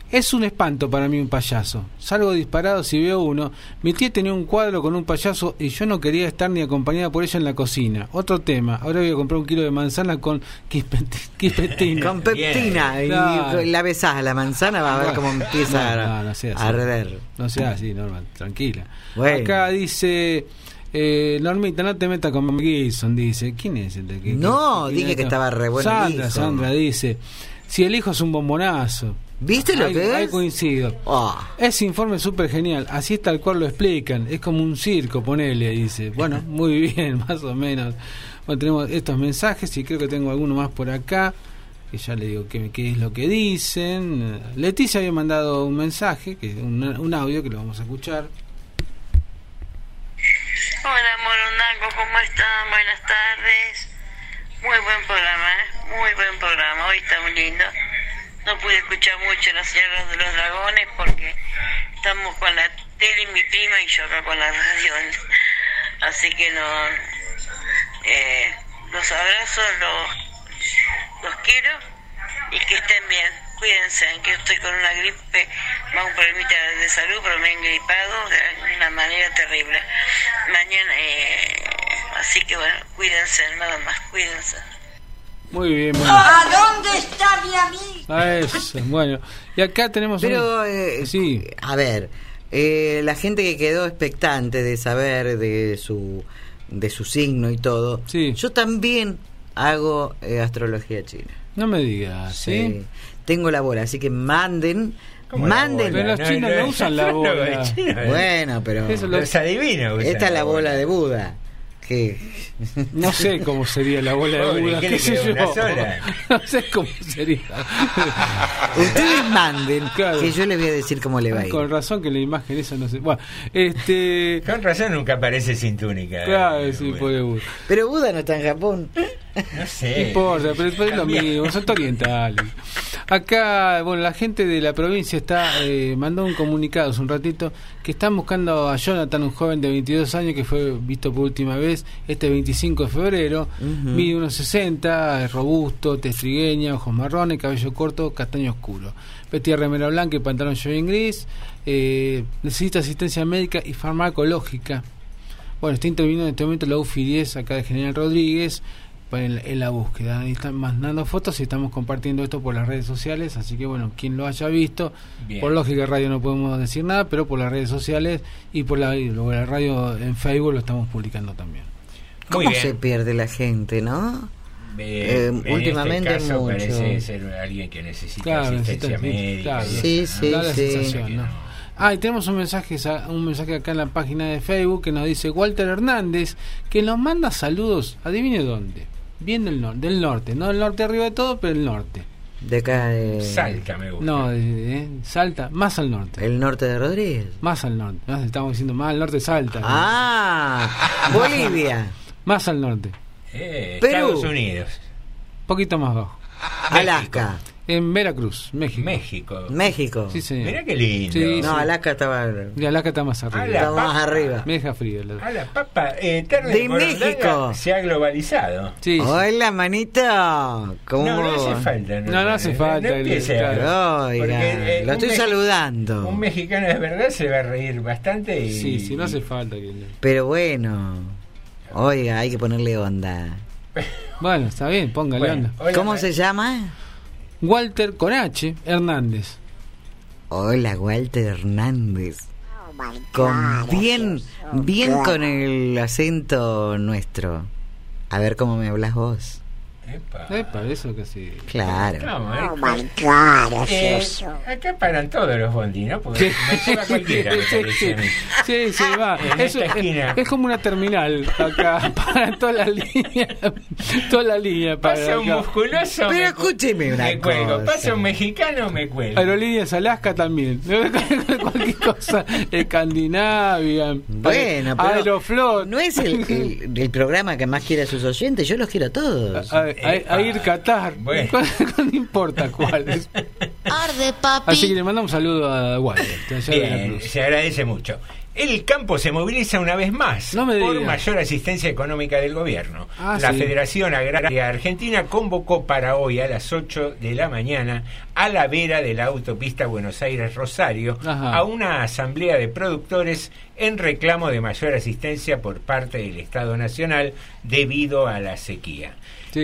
Es un espanto para mí un payaso. Salgo disparado si veo uno. Mi tía tenía un cuadro con un payaso y yo no quería estar ni acompañada por ella en la cocina. Otro tema. Ahora voy a comprar un kilo de manzana con quispeptina. con peptina. Y la besás a la manzana, va a ver cómo empieza a, arder. No sea así, normal. Tranquila. Acá dice... Eh, Normita, no te metas con Gibson, dice. ¿Quién es el de que, No, dije que estaba re bueno. Sandra, Sandra dice. Si el hijo es un bombonazo. ¿Viste lo que es? Ahí coincido. Ah. Ese informe es súper genial. Así es tal cual lo explican. Es como un circo, ponele, dice. Bueno, muy bien, más o menos. Bueno, tenemos estos mensajes y creo que tengo alguno más por acá. que ya le digo qué, qué es lo que dicen. Leticia había mandado un mensaje, que un, un audio que lo vamos a escuchar. Hola Morondangos, ¿cómo están? Buenas tardes. Muy buen programa, ¿eh? muy buen programa. Hoy está muy lindo. No pude escuchar mucho las sierras de los dragones porque estamos con la tele y mi prima y yo acá con la radio. Así que no. Eh, los abrazo, los, los quiero y que estén bien. Cuídense, que estoy con una gripe, más un problemita de salud, pero me he gripado de una manera terrible. Mañana, eh, así que bueno, cuídense, nada más, cuídense. Muy bien, bueno. ¿A dónde está mi amigo? A eso, bueno. Y acá tenemos Pero, eh, sí. a ver, eh, la gente que quedó expectante de saber de su de su signo y todo. Sí. Yo también hago eh, astrología china. No me digas, ¿sí? Tengo la bola, así que manden. Manden. Pero los chinos no, usan la bola. Bueno, pero. Eso los adivinos. Esta es la bola de Buda. Que... No sé cómo sería la bola de Buda. ¿Qué, sé yo? No sé cómo sería. Ustedes manden que yo les voy a decir cómo le va a ir. Con razón que la imagen esa no sé. Bueno, este. Con razón nunca aparece sin túnica. Claro, sí, puede Buda. Pero Buda no está en Japón. No sé. No importa, pero es lo mismo, son orientales. Acá, bueno, la gente de la provincia está eh, mandó un comunicado hace un ratito que están buscando a Jonathan, un joven de 22 años que fue visto por última vez este 25 de febrero. Mide unos 60, es robusto, testrigueña, ojos marrones, cabello corto, castaño oscuro. Vestía remera blanca y pantalón jogging gris. Eh, necesita asistencia médica y farmacológica. Bueno, está interviniendo en este momento la UFI 10 acá de General Rodríguez en, la búsqueda. Y están mandando fotos y estamos compartiendo esto por las redes sociales. Así que, bueno, quien lo haya visto, por lógica radio no podemos decir nada, pero por las redes sociales y por la, la radio en Facebook lo estamos publicando también. ¿Cómo se pierde la gente, no? Eh, últimamente este caso mucho. parece ser alguien que necesita asistencia médica. sí, sí, sí. Ah, y tenemos un mensaje, un mensaje acá en la página de Facebook que nos dice Walter Hernández, que nos manda saludos, adivine dónde bien del, norte del norte, no del norte arriba de todo, pero el norte. De acá de... Salta me gusta. No, de, Salta, más al norte. ¿El norte de Rodríguez? Más al norte. estamos diciendo más al norte Salta. Ah, Bolivia. más al norte. Eh, Estados Unidos. Poquito más abajo. Alaska. En Veracruz, México. México. México. Sí, sí. Mira qué lindo. no, Alaska estaba. Y Alaska está más arriba. Está más arriba. Me deja frío. A la papa. Eh, de México. Se ha globalizado. Sí, Hola, manito. ¿Cómo? No, no hace falta. No, no, hace falta. No Oiga, lo estoy saludando. Un mexicano de verdad se va a reír bastante. Y, sí, sí, no hace falta. Que... Pero bueno. Oiga, hay que ponerle onda. Bueno, está bien, póngale onda. ¿Cómo se llama? Walter con H. Hernández. Hola, Walter Hernández. con bien, bien con el acento nuestro. A ver cómo me hablas vos. Epa. eso que sí. Claro. oh my God, eh, acá paran todos los bondi, ¿no? Porque me lleva cualquiera. sí, sí, va. Es, es, como una terminal acá. Para toda la línea. Toda la línea. Para Pasa un musculoso. Pero escúcheme una me cuelgo. Pasa un mexicano, me cuelgo. Aerolíneas Alaska también. Cualquier cosa. Escandinavia. Bueno, pero Aeroflot. No es el, el, el, programa que más quiere a sus oyentes. Yo los quiero a todos. A, a, ir Qatar. Bueno. no importa cuál es. Arde, papi. Así que le mandamos un saludo a Walter. se agradece mucho. El campo se moviliza una vez más por mayor asistencia económica del gobierno. Ah, la Federación Agraria Argentina convocó para hoy a las 8 de la mañana a la vera de la autopista Buenos Aires-Rosario a una asamblea de productores en reclamo de mayor asistencia por parte del Estado Nacional debido a la sequía.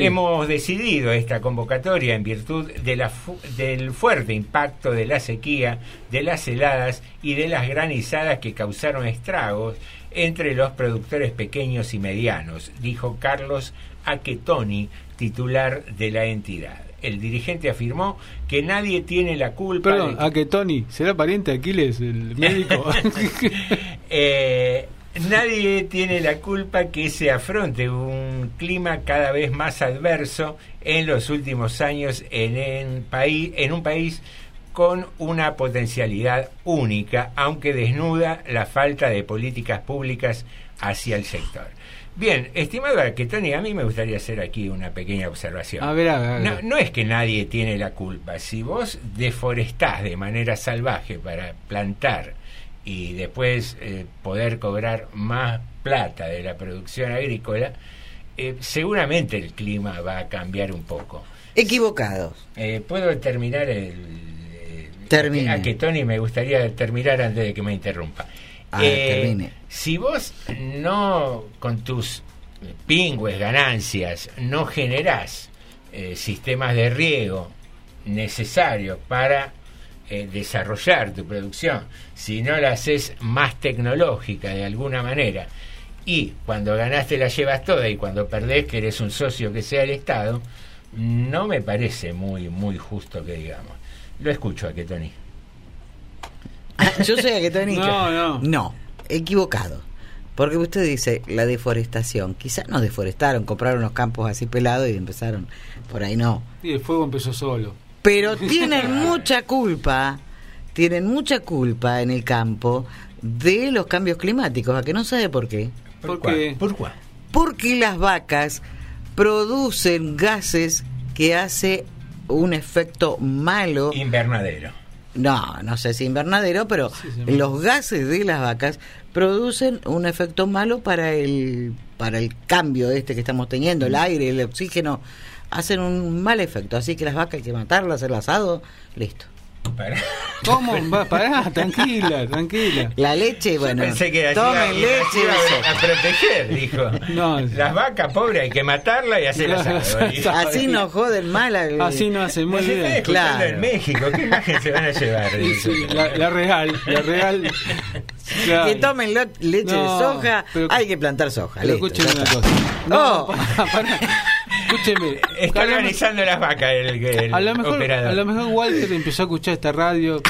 Hemos decidido esta convocatoria en virtud de la del fuerte impacto de la sequía, de las heladas y de las granizadas que causaron estragos entre los productores pequeños y medianos, dijo Carlos Aquetoni, titular de la entidad. El dirigente afirmó que nadie tiene la culpa. Perdón, Aquetoni, ¿será pariente de Aquiles, el médico? eh, nadie tiene la culpa que se afronte un clima cada vez más adverso en los últimos años en, en, país, en un país con una potencialidad única, aunque desnuda la falta de políticas públicas hacia el sector. Bien, estimado Tony, a mí me gustaría hacer aquí una pequeña observación. A ver, a ver, No, no, es que nadie tiene la culpa. Si vos deforestás de manera salvaje para plantar y después eh, poder cobrar más plata de la producción agrícola, eh, seguramente el clima va a cambiar un poco. Equivocados. Eh, ¿Puedo terminar el... Termine. A que Tony me gustaría terminar antes de que me interrumpa. Ah, termine. Si vos no, con tus pingües ganancias, no generás sistemas de riego necesarios para eh, desarrollar tu producción, si no la haces más tecnológica de alguna manera, y cuando ganaste la llevas toda y cuando perdés que eres un socio que sea el Estado, no me parece muy, muy justo que digamos. Lo escucho a que Tony. Ah, yo soy a que Tony. no, no. No, equivocado. Porque usted dice la deforestación. Quizás no deforestaron, compraron los campos así pelados y empezaron. Por ahí no. Y el fuego empezó solo. Pero tienen mucha culpa, tienen mucha culpa en el campo de los cambios climáticos, a que no sabe por qué. ¿Por, qué? ¿Por qué? Porque las vacas producen gases que hace un efecto malo. Invernadero. No, no sé si invernadero, pero los gases de las vacas producen un efecto malo para el para el cambio este que estamos teniendo, el aire, el oxígeno hacen un mal efecto. Así que las vacas hay que matarlas, hacer el asado, listo. ¿Cómo? Va, pará, tranquila, tranquila. La leche, bueno. pensé que tomen leche. a, proteger, dijo. No, las vacas, pobres, hay que matarlas y hacer asado. Así no joden mal. Así no hacen muy bien. Claro. en México, ¿qué imagen se van a llevar? la, real, la real. Que tomen leche de soja, hay que plantar soja. Pero escuchen una cosa. No, oh. Escúcheme. Está organizando las vacas el, a lo mejor, operador. A lo mejor Walter empezó a escuchar esta radio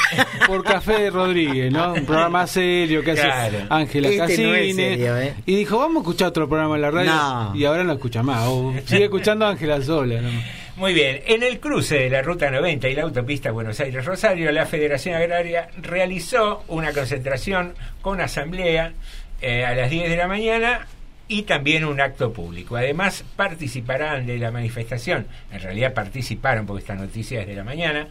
por Café de Rodríguez, ¿no? Un programa serio que hace Ángela este Casine. ¿eh? Y dijo, vamos a escuchar otro programa en la radio. Y ahora no escucha más. O sigue escuchando a Ángela sola. ¿no? Muy bien, en el cruce de la Ruta 90 y la autopista Buenos Aires-Rosario, la Federación Agraria realizó una concentración con asamblea eh, a las 10 de la mañana y también un acto público. Además, participarán de la manifestación, en realidad participaron porque esta noticia es de la mañana,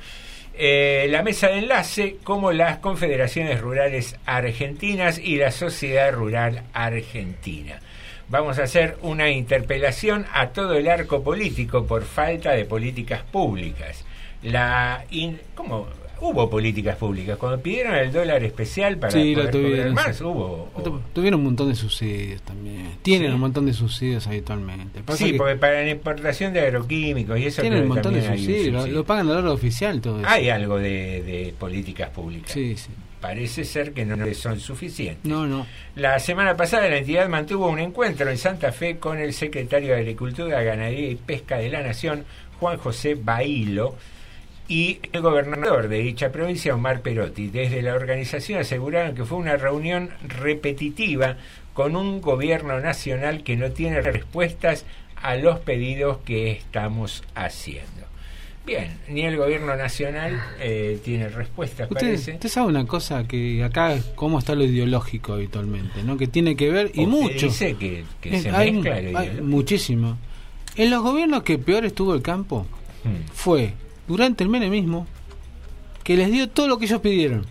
eh, la mesa de enlace como las confederaciones rurales argentinas y la sociedad rural argentina. Vamos a hacer una interpelación a todo el arco político por falta de políticas públicas. La ¿Cómo? Hubo políticas públicas. Cuando pidieron el dólar especial para sí, poder tuvieron, más, hubo, Tuvieron un montón de subsidios también. Tienen un montón de subsidios habitualmente. sí, porque para la importación de agroquímicos y eso Tienen un montón de subsidios, lo, pagan a hora oficial todo eso. Hay algo de, de políticas públicas. Sí, sí parece ser que no son suficientes. No, no. La semana pasada la entidad mantuvo un encuentro en Santa Fe con el secretario de Agricultura, Ganadería y Pesca de la Nación, Juan José Bailo, y el gobernador de dicha provincia, Omar Perotti. Desde la organización aseguraron que fue una reunión repetitiva con un gobierno nacional que no tiene respuestas a los pedidos que estamos haciendo. Bien, ni el gobierno nacional eh, tiene respuestas, usted, parece. Usted sabe una cosa, que acá cómo está lo ideológico habitualmente, ¿no? Que tiene que ver, y mucho. dice que, que se mezcla Muchísimo. En los gobiernos que peor estuvo el campo, hmm. fue durante el menemismo que les dio todo lo que ellos pidieron.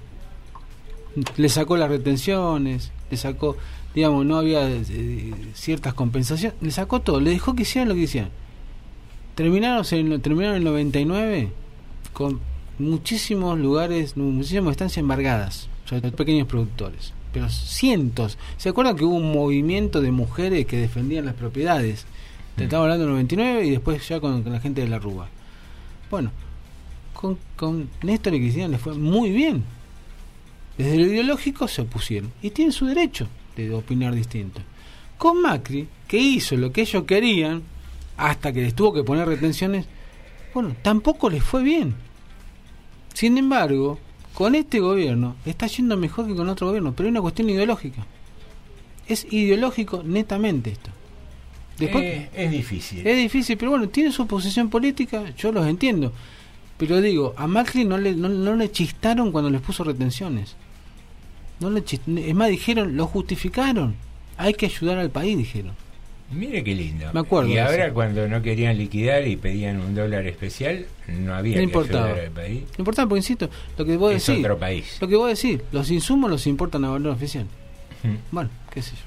Le sacó las retenciones, le sacó, digamos, no había eh, ciertas compensaciones, le sacó todo, le dejó que hicieran lo que hicieran. Terminaron en, terminaron en el 99 con muchísimos lugares, muchísimas estancias embargadas, sobre todo pequeños productores, pero cientos. ¿Se acuerdan que hubo un movimiento de mujeres que defendían las propiedades? Te estaba hablando en el 99 y después ya con, con la gente de la Rúa. Bueno, con, con Néstor y Cristina les fue muy bien. Desde lo ideológico se opusieron y tienen su derecho de opinar distinto. Con Macri, que hizo lo que ellos querían, hasta que les tuvo que poner retenciones, bueno, tampoco les fue bien. Sin embargo, con este gobierno está yendo mejor que con otro gobierno, pero es una cuestión ideológica. es ideológico netamente esto. Eh, es difícil. Es difícil, pero bueno, tiene su posición política, yo los entiendo. Pero digo, a Macri no le, no, le chistaron cuando les puso retenciones. No le es más, dijeron, lo justificaron. Hay que ayudar al país, dijeron. Mire qué lindo. Me acuerdo. Y ahora cuando no querían liquidar y pedían un dólar especial, no había no que importaba. ayudar al país. No importaba, porque insisto, lo que vos es decís. otro país. Lo que vos decís, los insumos los importan a valor oficial. Bueno, qué sé yo.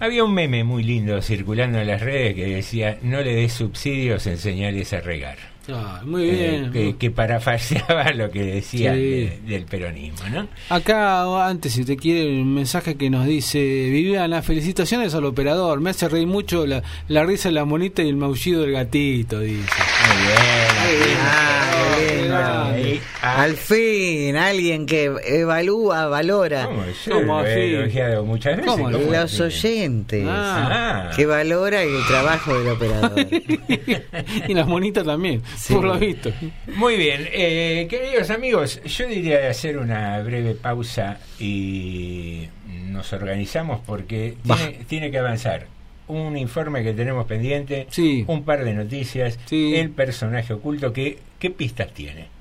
Había un meme muy lindo circulando en las redes que decía, no le des subsidios, enseñales a regar. Ah, muy bien. que, que, parafaseaba lo que decía del peronismo, ¿no? Acá, antes, si te quiere, un mensaje que nos dice: Viviana, felicitaciones al operador. Me hace reír mucho la, la risa de la monita y el maullido del gatito, dice. Muy bien. Ah, al fin, alguien que evalúa, valora. ¿Cómo? Yo he elogiado muchas veces. ¿Cómo? Los oyentes. Ah. Que valora el trabajo del operador. y las monitas también por lo visto. Muy bien, eh, queridos amigos, yo diría hacer una breve pausa y nos organizamos porque tiene, que avanzar un informe que tenemos pendiente, un par de noticias, el personaje oculto, que, ¿qué pistas tiene?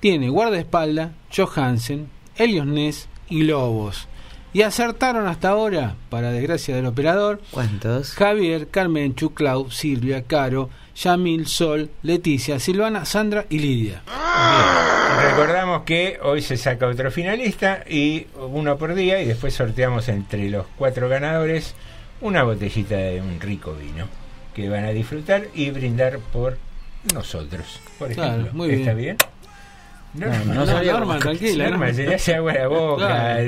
Tiene guardaespaldas, Johansen, Helios Ness y Lobos. Y acertaron hasta ahora, para desgracia del operador, ¿cuántos? Javier, Carmen, Chuclau, Silvia, Caro, Yamil, Sol, Leticia, Silvana, Sandra y Lidia. Recordamos que hoy se saca otro finalista y uno por día y después sorteamos entre los cuatro ganadores una botellita de un rico vino que van a disfrutar y brindar por nosotros, por ejemplo. muy bien. ¿Está bien? No, no, no, Norma, tranquila. Norma, se le hace agua a la boca,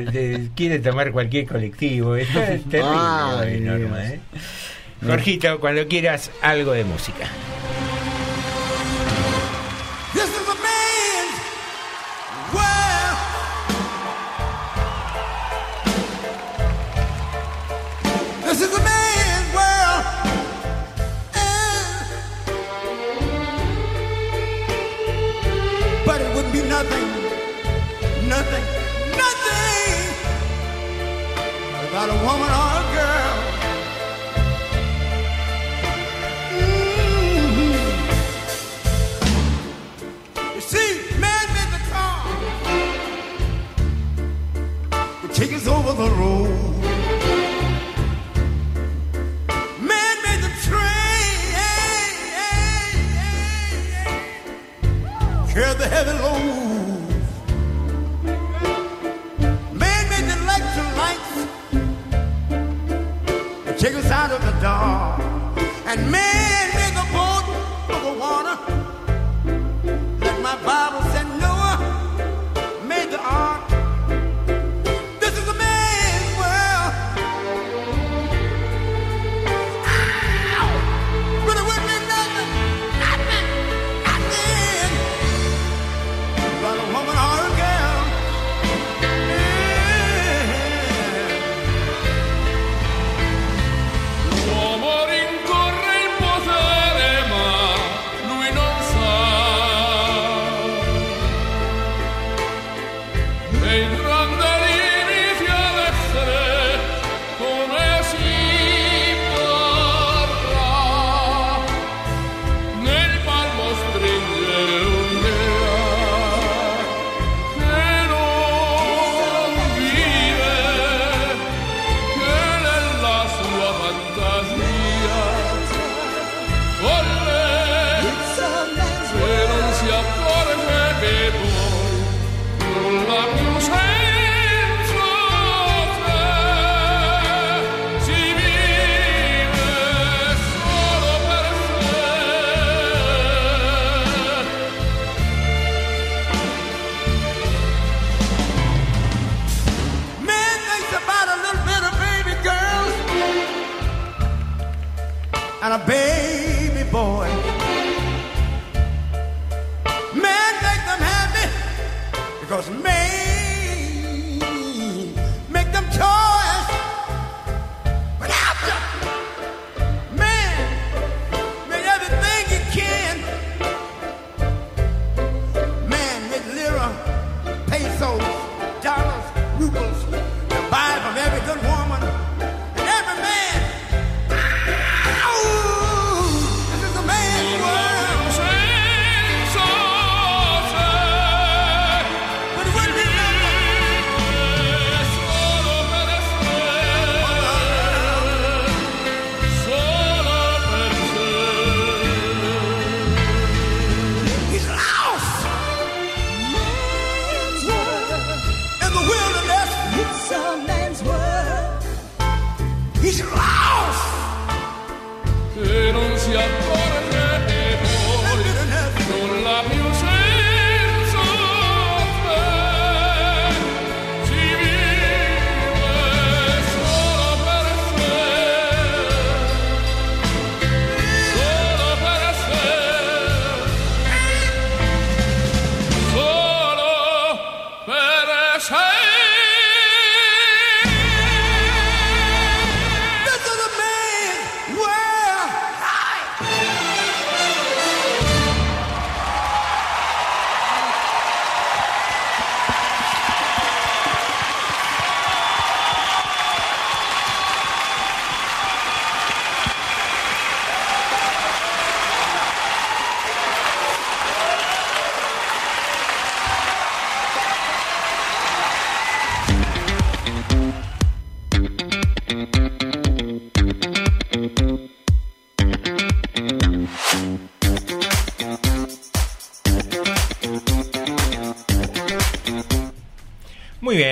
quiere tomar cualquier colectivo. Está terrible Ay, Norma, ¿eh? Jorgito, cuando quieras algo de música. not a woman or a girl. Mm-hmm. You see, man made the car to take us over the road. Man made the train, hey, hey, the heavy load. dark and make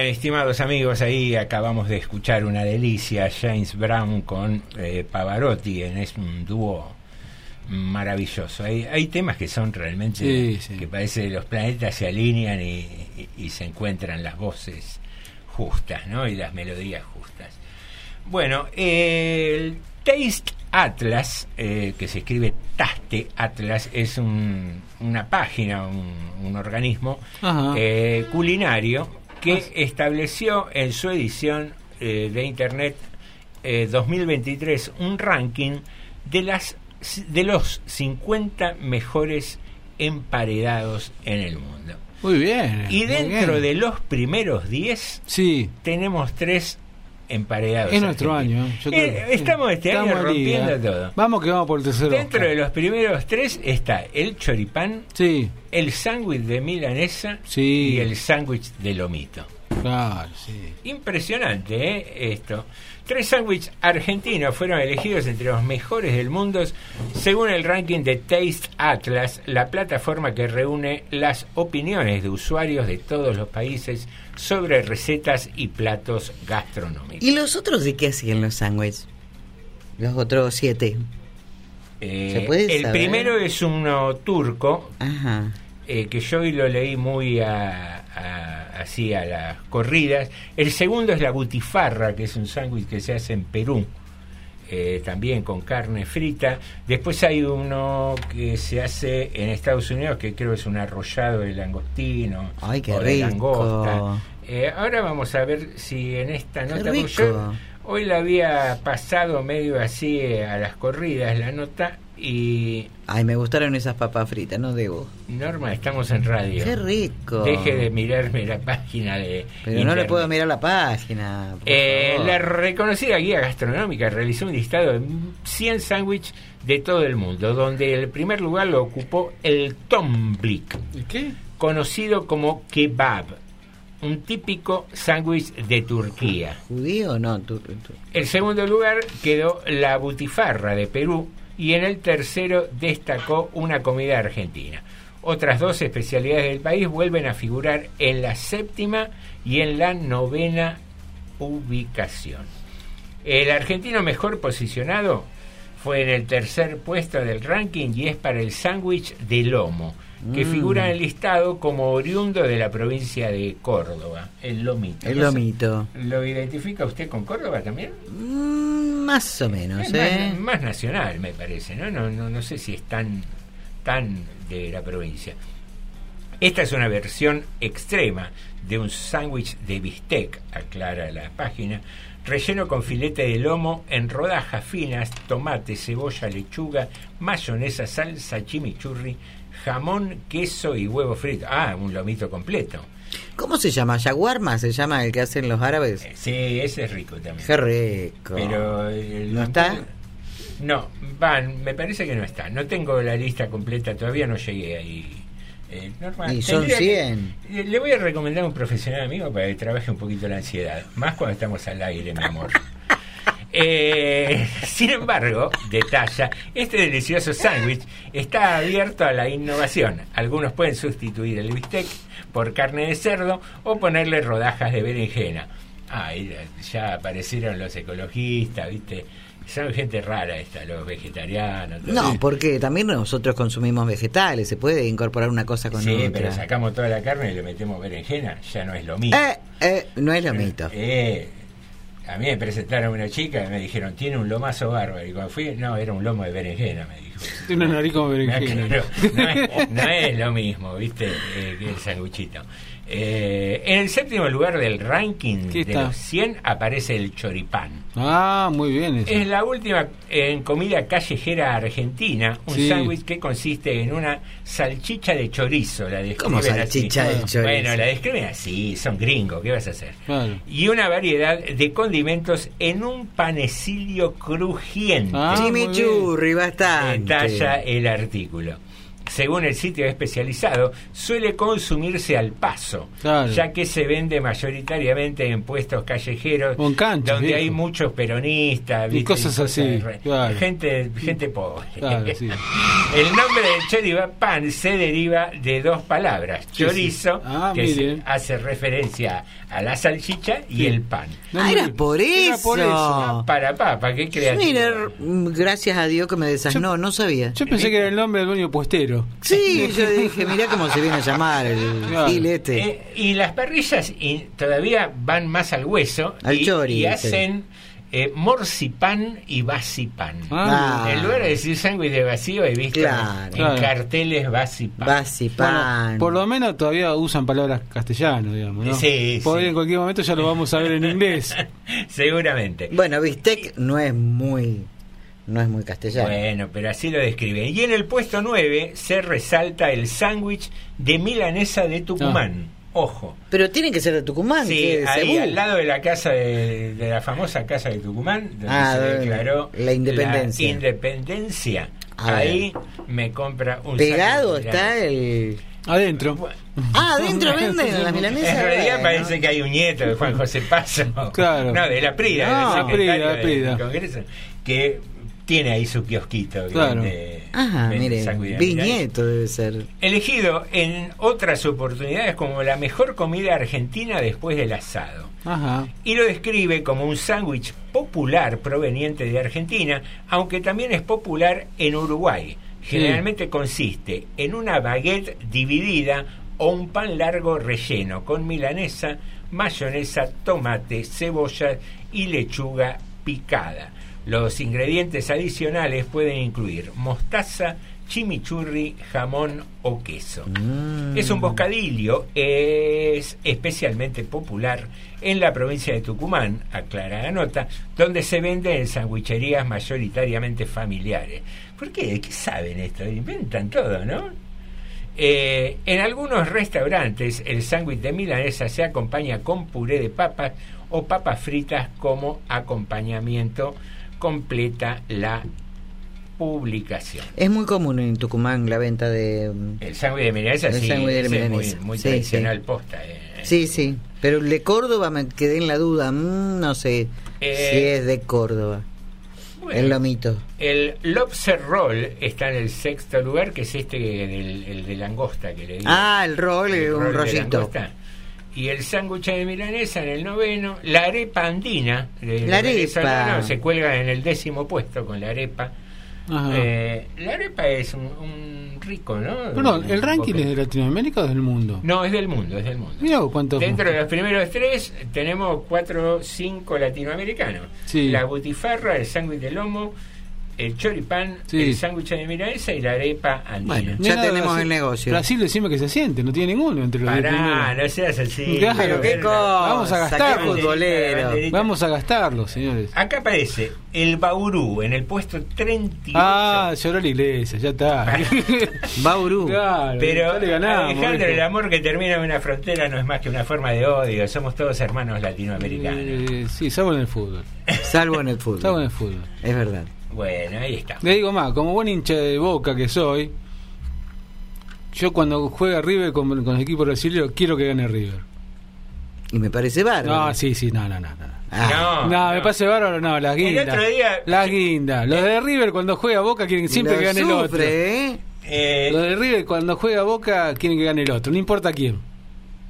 estimados amigos, ahí acabamos de escuchar una delicia, James Brown con eh, Pavarotti, en, es un dúo maravilloso. Hay, hay temas que son realmente, que parece que los planetas se alinean y, se encuentran las voces justas, ¿no? Y las melodías justas. Bueno, el Taste Atlas, eh, que se escribe Taste Atlas, es una página, un, organismo eh, culinario que estableció en su edición eh, de Internet 2023 eh, un ranking de, las, de los 50 mejores emparedados en el mundo. Muy bien. Y dentro de los primeros 10 sí. tenemos tres emparedados. Es nuestro año. Eh, estamos este año rompiendo todo. Vamos que vamos por el tercero. Dentro de los primeros tres está el choripán, sí. el sándwich de milanesa y el sándwich de lomito. Claro, sí. Impresionante, ¿eh? Esto. Tres sándwiches argentinos fueron elegidos entre los mejores del mundo según el ranking de Taste Atlas, la plataforma que reúne las opiniones de usuarios de todos los países sobre recetas y platos gastronómicos. ¿Y los otros de qué hacían los sándwiches? Los otros siete. Eh, el primero es uno turco, eh, que yo hoy lo leí muy a, así a las corridas. El segundo es la butifarra, que es un sándwich que se hace en Perú. Eh, también con carne frita. Después hay uno que se hace en Estados Unidos que creo es un arrollado de langostino Ay, qué o de langosta. Eh, ahora vamos a ver si en esta nota hoy la había pasado medio así a las corridas la nota y Ay, me gustaron esas papas fritas, no debo. Norma, estamos en radio. Qué rico. Deje de mirarme la página de. Pero no le puedo mirar la página. Eh, la reconocida guía gastronómica realizó un listado de 100 sándwiches de todo el mundo, donde el primer lugar lo ocupó el tomblik. ¿Qué? Conocido como kebab. Un típico sándwich de Turquía. ¿Judío o no? El segundo lugar quedó la butifarra de Perú y en el tercero destacó una comida argentina. Otras dos especialidades del país vuelven a figurar en la séptima y en la novena ubicación. El argentino mejor posicionado fue en el tercer puesto del ranking y es para el sándwich de lomo, que mm. figura en el listado como oriundo de la provincia de Córdoba, el lomito. El lomito. ¿Lo identifica usted con Córdoba también? Mm, más o menos, ¿eh? Más, nacional, me parece, ¿no? No, no, no sé si es tan, tan de la provincia. Esta es una versión extrema de un sándwich de bistec, aclara la página, relleno con filete de lomo en rodajas finas, tomate, cebolla, lechuga, mayonesa, salsa, chimichurri, jamón, queso y huevo frito. Ah, un lomito completo. ¿Cómo se llama? ¿Yaguarma se llama el que hacen los árabes? Eh, sí, ese es rico también. Qué rico. Pero ¿No está? No, van, me parece que no está. No tengo la lista completa, todavía no llegué ahí. Eh, y son 100. le voy a recomendar a un profesional amigo para que trabaje un poquito la ansiedad. Más cuando estamos al aire, mi amor. Eh, sin embargo, detalla, este delicioso sándwich está abierto a la innovación. Algunos pueden sustituir el bistec por carne de cerdo o ponerle rodajas de berenjena. Ah, ya aparecieron los ecologistas, ¿viste? Son gente rara esta, los vegetarianos. No, porque también nosotros consumimos vegetales, se puede incorporar una cosa con otra. Sí, pero sacamos toda la carne y le metemos berenjena, ya no es lo mismo. Eh, eh, no es lo mismo. Eh, a mí me presentaron una chica y me dijeron, tiene un lomazo bárbaro. Y cuando fui, no, era un lomo de berenjena, me dijo. Tiene una nariz como berenjena. no, es, lo mismo, ¿viste? Eh, que el sanguchito. Eh, en el séptimo lugar del ranking de los 100 aparece el choripán. Ah, muy bien. Es la última en comida callejera argentina, un sándwich que consiste en una salchicha de chorizo. La ¿Cómo salchicha de chorizo? Bueno, la describen así, son gringos, ¿qué vas a hacer? Y una variedad de condimentos en un panecillo crujiente. Ah, Chimichurri, bastante. Detalla el artículo. Según el sitio especializado, suele consumirse al paso, ya que se vende mayoritariamente en puestos callejeros donde hay muchos peronistas y cosas así, gente gente pobre. el nombre del choripán se deriva de dos palabras, chorizo, ah, que hace referencia a la salchicha y el pan. ah, era por eso. para papá, qué creativo. Mira, gracias a Dios que me desasnó, no sabía. Yo pensé que era el nombre del dueño puestero. Sí, yo dije, mira cómo se viene a llamar el este. Eh, y las parrillas y todavía van más al hueso al y, chori, y hacen eh, morcipán y vasipan. Ah. En lugar de decir sándwich de vacío, he visto en carteles vasipan. Vasipan. por lo menos todavía usan palabras castellanas, digamos. ¿no? Sí, en cualquier momento ya lo vamos a ver en inglés. Seguramente. Bueno, bistec no es muy no es muy castellano. Bueno, pero así lo describen. Y en el puesto 9 se resalta el sándwich de milanesa de Tucumán. Ah. Ojo. Pero tiene que ser de Tucumán. Sí, ahí al lado de la casa de, la famosa casa de Tucumán, donde ah, se declaró la independencia. independencia. ahí me compra un Pegado está el Adentro. Ah, adentro venden las milanesas. En realidad parece que hay un nieto de Juan José Paso. Claro. No, de la Prida, no, Prida, Prida. Congreso, que tiene ahí su kiosquito. Claro. Ajá, mire, viñeto debe ser. Elegido en otras oportunidades como la mejor comida argentina después del asado. Ajá. Y lo describe como un sándwich popular proveniente de Argentina, aunque también es popular en Uruguay. Generalmente consiste en una baguette dividida o un pan largo relleno con milanesa, mayonesa, tomate, cebolla y lechuga picada. Los ingredientes adicionales pueden incluir mostaza, chimichurri, jamón o queso. Mm. Es un bocadillo, es especialmente popular en la provincia de Tucumán, aclara la nota, donde se vende en sandwicherías mayoritariamente familiares. ¿Por qué? ¿Qué saben esto? Inventan todo, ¿no? Eh, en algunos restaurantes el sándwich de milanesa se acompaña con puré de papas o papas fritas como acompañamiento completa la publicación. Es muy común en Tucumán la venta de... Mm, el sándwich de milanesa, sí, es muy, tradicional posta. Eh. Sí, sí, pero el de Córdoba me quedé en la duda, mm, no sé eh, si es de Córdoba. el lomito. El lobster roll está en el sexto lugar, que es este del el de langosta que le digo. Ah, el roll, el un rollito y el sándwich de milanesa en el noveno, la arepa andina de la arepa se cuelga en el décimo puesto con la arepa. Eh, la arepa es un, rico, ¿no? Perdón, ¿el ranking es de Latinoamérica o del mundo? No, es del mundo, es del mundo. Mira, ¿cuántos Dentro de los primeros tres tenemos cuatro, cinco latinoamericanos. La butifarra, el sándwich de lomo, el choripán, el sándwich de milanesa y la arepa andina. Bueno, ya tenemos el negocio. Brasil decime que se siente, no tiene ninguno entre los Pará, no seas así. Pero qué cosa. Vamos a gastarlo. Vamos a gastarlo, señores. Acá aparece el Bauru en el puesto 38. Ah, lloró la iglesia, ya está. Bauru. Claro, Pero ganamos, Alejandro, el amor que termina en una frontera no es más que una forma de odio. Somos todos hermanos latinoamericanos. Eh, sí, salvo en el fútbol. Salvo en el fútbol. Salvo en el fútbol. Es verdad. Bueno, ahí está. Le digo más, como buen hincha de boca que soy, yo cuando juega River con, con el equipo brasileño quiero que gane River. Y me parece bárbaro. No, sí, sí, no, no, no. Ah. no, me parece bárbaro, no, la guinda. El otro día. La guinda. Los de River cuando juega Boca quieren siempre que gane el otro. ¿eh? Eh, Los de River cuando juega Boca quieren que gane el otro, no importa quién.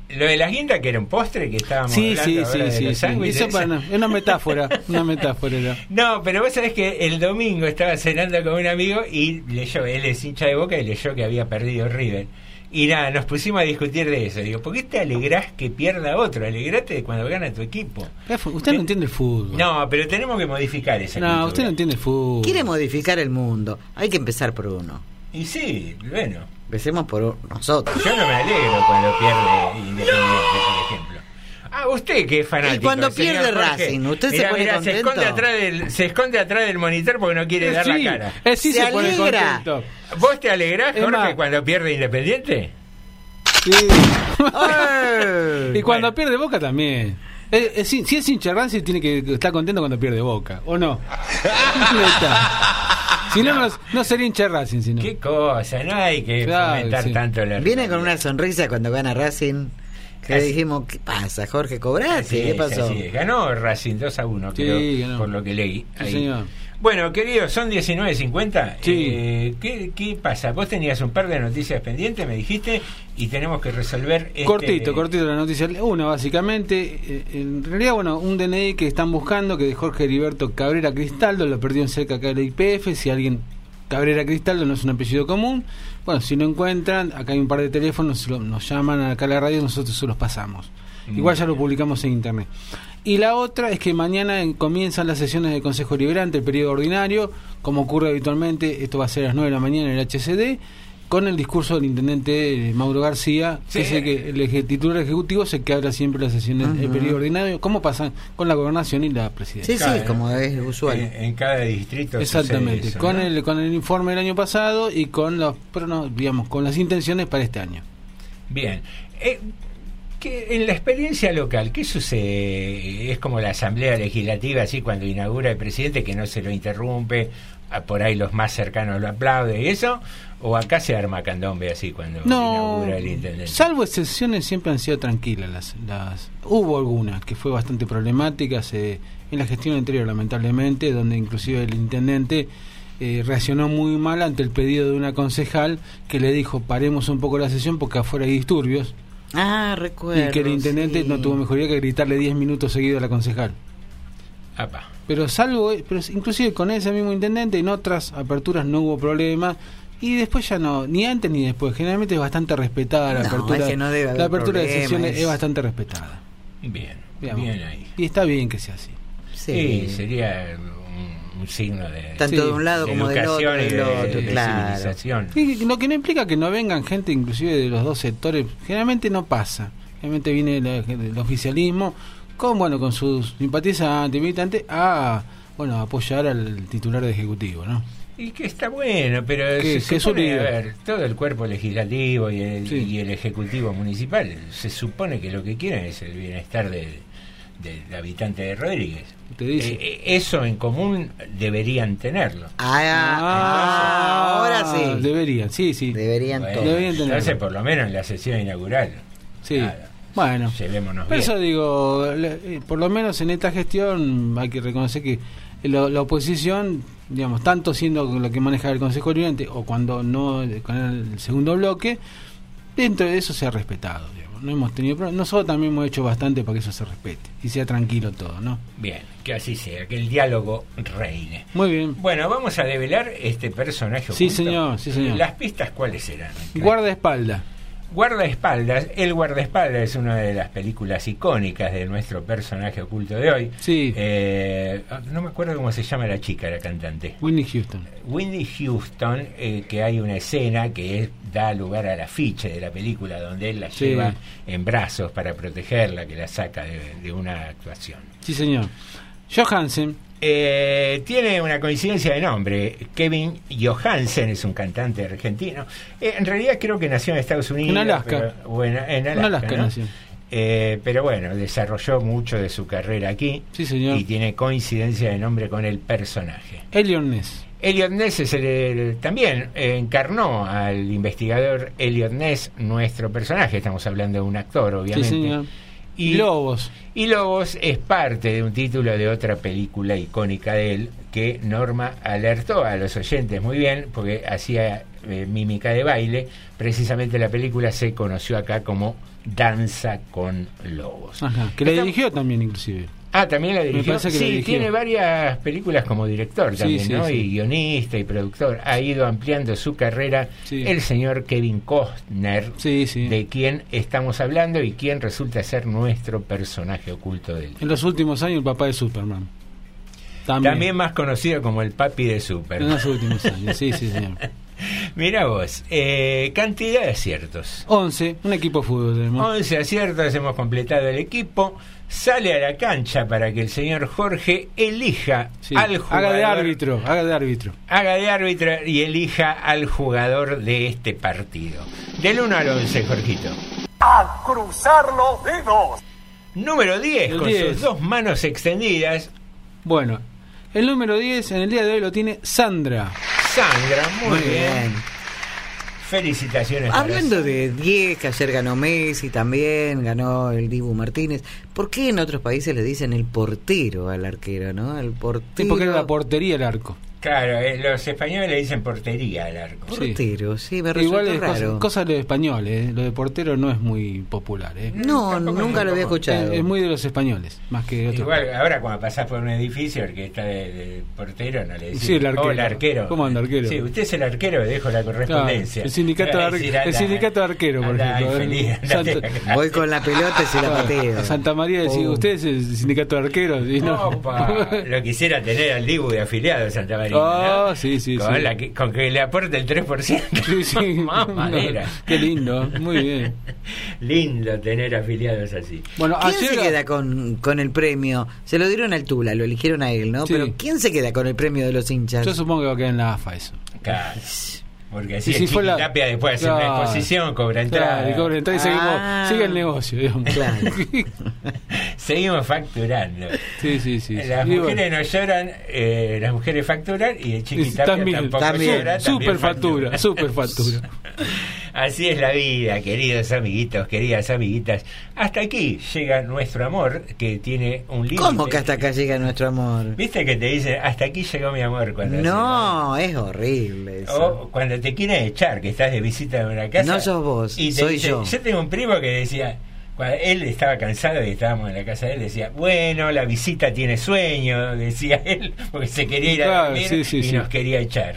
Lo de las guindas que era un postre que estábamos sí, hablando sí, sí, sí, sí. Eso para, es una metáfora, una metáfora. No, pero vos sabés que el domingo estaba cenando con un amigo y leyó, él es hincha de boca y leyó que había perdido River. Y nada, nos pusimos a discutir de eso. Digo, ¿por qué te alegrás que pierda otro? Alegrate de cuando gana tu equipo. Usted no entiende el fútbol. No, pero tenemos que modificar esa No, usted no entiende el fútbol. Quiere modificar el mundo. Hay que empezar por uno. Y sí, bueno. Empecemos por nosotros. Yo no me alegro cuando pierde Independiente, por ejemplo. Ah, usted que es fanático. Y cuando pierde Racing, usted se pone contento. Se esconde, atrás del, se esconde atrás del monitor porque no quiere eh, dar la cara. Eh, sí se, se, pone contento. ¿Vos te alegrás, Jorge, cuando pierde Independiente? Sí. y cuando pierde Boca también. Eh, eh, si, si, es hincha Racing, tiene que estar contento cuando pierde Boca, ¿o no? Si no, no, sería hincha Racing. Sino. Qué cosa, no hay que claro, tanto la Viene con una sonrisa cuando gana Racing. Que dijimos, ¿qué pasa, Jorge? ¿Cobraste? ¿Qué pasó? Ganó Racing 2 a 1, creo, por lo que leí. Ahí. Señor. Bueno, querido, son 19.50. Sí. Eh, ¿qué, ¿Qué pasa? Vos tenías un par de noticias pendientes, me dijiste, y tenemos que resolver. Este... Cortito, cortito la noticia. Una, básicamente. Eh, en realidad, bueno, un DNI que están buscando, que de Jorge Heriberto Cabrera Cristaldo, lo perdió en cerca acá del IPF. Si alguien. Cabrera Cristaldo no es un apellido común. Bueno, si no encuentran, acá hay un par de teléfonos, nos llaman acá a la radio, nosotros se los pasamos. Igual ya lo publicamos en internet. Y la otra es que mañana comienzan las sesiones del Consejo Liberante, el periodo ordinario, como ocurre habitualmente, esto va a ser a las 9 de la mañana en el HCD, con el discurso del intendente eh, Mauro García, que es el, que, el titular ejecutivo, se que abra siempre las sesiones del periodo ordinario, como pasa con la gobernación y la presidencia. Sí, sí, como es usual. En, cada distrito. Exactamente, con, el, con el informe del año pasado y con los, pero no, digamos, con las intenciones para este año. Bien. Eh, en la experiencia local, ¿qué sucede? Es como la asamblea legislativa, así cuando inaugura el presidente, que no se lo interrumpe, por ahí los más cercanos lo aplauden y eso, o acá se arma candombe así cuando inaugura el intendente. Salvo excepciones, siempre han sido tranquilas. Las, las Hubo algunas que fue bastante problemáticas eh, en la gestión anterior, lamentablemente, donde inclusive el intendente. Eh, reaccionó muy mal ante el pedido de una concejal que le dijo paremos un poco la sesión porque afuera hay disturbios Ah, recuerdo. Y que el intendente no tuvo mejoría que gritarle 10 minutos seguidos a la concejal. Pero salvo, pero inclusive con ese mismo intendente en otras aperturas no hubo problema y después ya no, ni antes ni después. Generalmente es bastante respetada la apertura. la apertura de sesiones es bastante respetada. Bien, bien ahí. Y está bien que sea así. Sí, sería un signo de tanto de un lado como del otro, claro. lo que no implica que no vengan gente inclusive de los dos sectores. Generalmente no pasa. Generalmente viene el, oficialismo con bueno con sus simpatizantes militantes a bueno apoyar al titular de ejecutivo no y que está bueno, pero se supone, a ver, todo el cuerpo legislativo y el, y el ejecutivo municipal se supone que lo que quieren es el bienestar del, del habitante de Rodríguez. Eh, eh, eso en común deberían tenerlo. Ah, ah ahora sí. Deberían, sí, sí. Deberían, Entonces, por lo menos en la sesión inaugural. Sí. bueno, llevémonos Eso digo, eh, por lo menos en esta gestión hay que reconocer que la, oposición, digamos, tanto siendo lo que maneja el Consejo Oriente o cuando no con el segundo bloque, dentro de eso se ha respetado no hemos tenido Nosotros también hemos hecho bastante para que eso se respete y sea tranquilo todo, ¿no? Bien, que así sea, que el diálogo reine. Muy bien. Bueno, vamos a develar este personaje. Sí, señor, sí, señor. ¿Las pistas cuáles serán? Guardaespaldas. Guardaespaldas, El Guardaespaldas es una de las películas icónicas de nuestro personaje oculto de hoy. Sí. Eh, no me acuerdo cómo se llama la chica, la cantante. Whitney Houston. Whitney Houston, eh, que hay una escena que da lugar al afiche de la película donde él la lleva en brazos para protegerla, que la saca de, de una actuación. Sí, señor. Johansen eh, tiene una coincidencia de nombre. Kevin Johansen es un cantante argentino. Eh, en realidad creo que nació en Estados Unidos. En Alaska. bueno, en Alaska, eh, pero bueno, desarrolló mucho de su carrera aquí. Sí, señor. Y tiene coincidencia de nombre con el personaje. Elliot Ness. Elliot Ness es el, también encarnó al investigador Elliot Ness, nuestro personaje. Estamos hablando de un actor, obviamente. Sí, señor y Lobos. Y Lobos es parte de un título de otra película icónica de él que Norma alertó a los oyentes muy bien porque hacía eh, mímica de baile. Precisamente la película se conoció acá como Danza con Lobos. que la dirigió también inclusive. Ah, también la dirigió. sí, tiene varias películas como director también, ¿no? Y guionista y productor. Ha ido ampliando su carrera el señor Kevin Costner, de quien estamos hablando y quien resulta ser nuestro personaje oculto de él. En los últimos años, el papá de Superman. También. más conocido como el papi de Superman. En los últimos años, sí, sí, señor. Mira vos, eh, cantidad de aciertos. 11, un equipo de fútbol tenemos. 11 aciertos, hemos completado el equipo sale a la cancha para que el señor Jorge elija al jugador. Haga de árbitro, haga de árbitro. Haga de árbitro y elija al jugador de este partido. Del 1 al 11, Jorgito. A cruzar los dedos. Número 10, El con 10. sus dos manos extendidas. Bueno, el número 10 en el día de hoy lo tiene Sandra. Sandra, muy, Muy bien. bien. Felicitaciones. Hablando de 10, que ayer ganó Messi también, ganó el Dibu Martínez. ¿Por qué en otros países le dicen el portero al arquero, no? El portero. Sí, porque era la portería el arco. Claro, eh, los españoles le dicen portería al arco. Portero, sí, me Igual es cosa, raro. cosa de los españoles, ¿eh? lo de portero no es muy popular. ¿eh? No, nunca lo había escuchado. Es, es muy de los españoles, más que de otros. Igual, ahora cuando pasás por un edificio, el que está de, de portero no le decís. Sí, el arquero. Hola, arquero. ¿Cómo anda, arquero? Sí, usted es el arquero, le dejo la correspondencia. Claro, el sindicato, de el sindicato arquero, por anda, ejemplo. Voy con la pelota y se la pateo. Santa María decía, Oh. ¿usted es el sindicato de arqueros? Y no. Opa, lo quisiera tener al Dibu de afiliado de Santa María. Ah, ¿no? sí, sí, con, sí. la que, con que le aporte el 3%. Sí, sí. Mamadera. Qué lindo, muy bien. Lindo tener afiliados así. Bueno, ¿Quién ayer se queda con, con el premio? Se lo dieron al Tula, lo eligieron a él, ¿no? Sí. Pero ¿quién se queda con el premio de los hinchas? yo supongo que va a quedar en la AFA eso. Claro. Porque así si el fue la- Chiquitapia después hace Claro. una exposición, cobra entrada. Claro, y cobra entrada y seguimos, Ah. sigue el negocio, digamos. Claro. Seguimos facturando. sí, sí, sí. Las mujeres no lloran, eh, las mujeres facturan y el Chiquitapia también, tampoco también. llora. super también factura, super factura. Así es la vida, queridos amiguitos, queridas amiguitas. Hasta aquí llega nuestro amor, que tiene un límite. ¿Cómo que hasta acá llega nuestro amor? ¿Viste que te dice, hasta aquí llegó mi amor? cuando No, es horrible eso. O cuando te quieren echar, que estás de visita en una casa. No sos vos, y te soy dice- yo. Yo tengo un primo que decía, cuando él estaba cansado y estábamos en la casa de él, decía, bueno, la visita tiene sueño, decía él, porque se quería ir a Claro, dormir sí, sí, y sí. nos quería echar.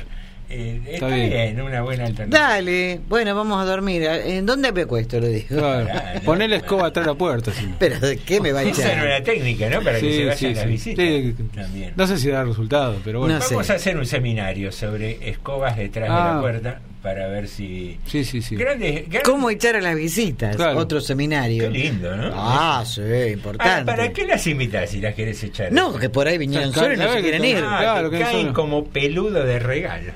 Eh, está, Está bien. bien. una buena alternativa. Dale, bueno, vamos a dormir. ¿En dónde me acuesto? Le digo. Claro. Claro. Poné la escoba atrás de la puerta. si no. Pero ¿de qué me va a Esa era echar? una técnica, ¿no? Para que se vayan sí, visitas. Sí, También. No sé si da resultado, pero bueno. No sé. Vamos a hacer un seminario sobre escobas detrás de Ah. la puerta para ver si. Sí, sí, sí. Grandes, grandes- ¿Cómo echar a las visitas? Claro. Otro seminario. Qué lindo, ¿no? Ah, sí, importante. ¿Para qué las invitas si las querés echar? No, que por ahí vinieron solos y no se quieren ir. Ah, Claro, que que caen son- como peludo de regalo.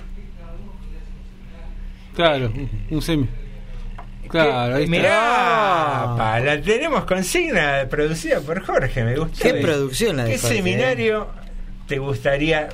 Claro, un semi. Claro, ahí está. Mirá, Ah. pa, la tenemos consigna producida por Jorge, me gusta. ¿Qué producción la de ¿Qué Jorge, seminario te gustaría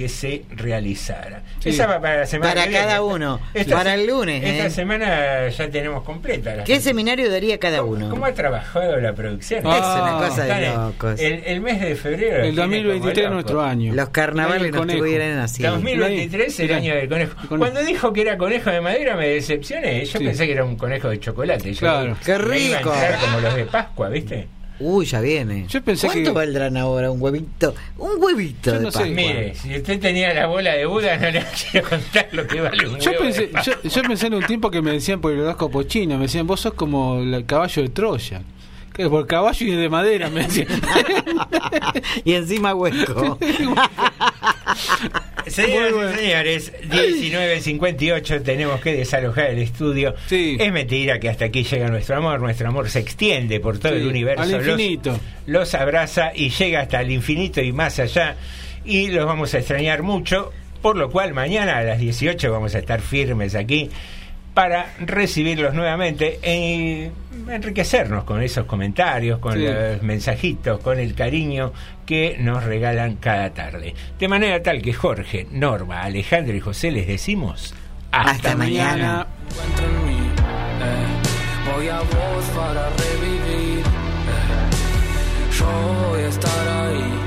que se realizara? Sí. Esa va para la semana Para que viene. cada uno. Esta Para el lunes, Esta ¿eh? semana ya tenemos completa. la ¿Qué seminario daría cada uno? ¿Cómo ha trabajado la producción? Ah, es una cosa Están de locos. El, el mes de febrero. El tiene 2023 es nuestro año. Los carnavales nos estuvieran así. 2023 el año del conejo. Cuando dijo que era conejo de madera me decepcioné. Yo Sí. pensé que era un conejo de chocolate. Yo Claro. ¡Qué rico! como los de Pascua, ¿viste? Uy, ya viene. Yo pensé ¿Cuánto que- valdrán ahora un huevito? Un huevito Yo de no sé. Mire, si usted tenía la bola de Buda, no le quiero contar lo que vale un Yo huevo pensé, de yo, yo pensé en un tiempo que me decían por el horóscopo chino, me decían, vos sos como el caballo de Troya. Que por caballo y de madera, me decían. y encima hueco. Señoras bueno. y señores, 19.58 tenemos que desalojar el estudio. Sí. Es mentira que hasta aquí llega nuestro amor. Nuestro amor se extiende por todo Sí, el universo. al Los- infinito. Los, abraza y llega hasta el infinito y más allá. Y los vamos a extrañar mucho. Por lo cual mañana a las 18 vamos a estar firmes aquí para recibirlos nuevamente e enriquecernos con esos comentarios, con Sí. los mensajitos, con el cariño que nos regalan cada tarde. De manera tal que Jorge, Norma, Alejandro y José les decimos hasta, Hasta mañana. eh. Voy a vos para revivir. eh. Yo voy a estar ahí.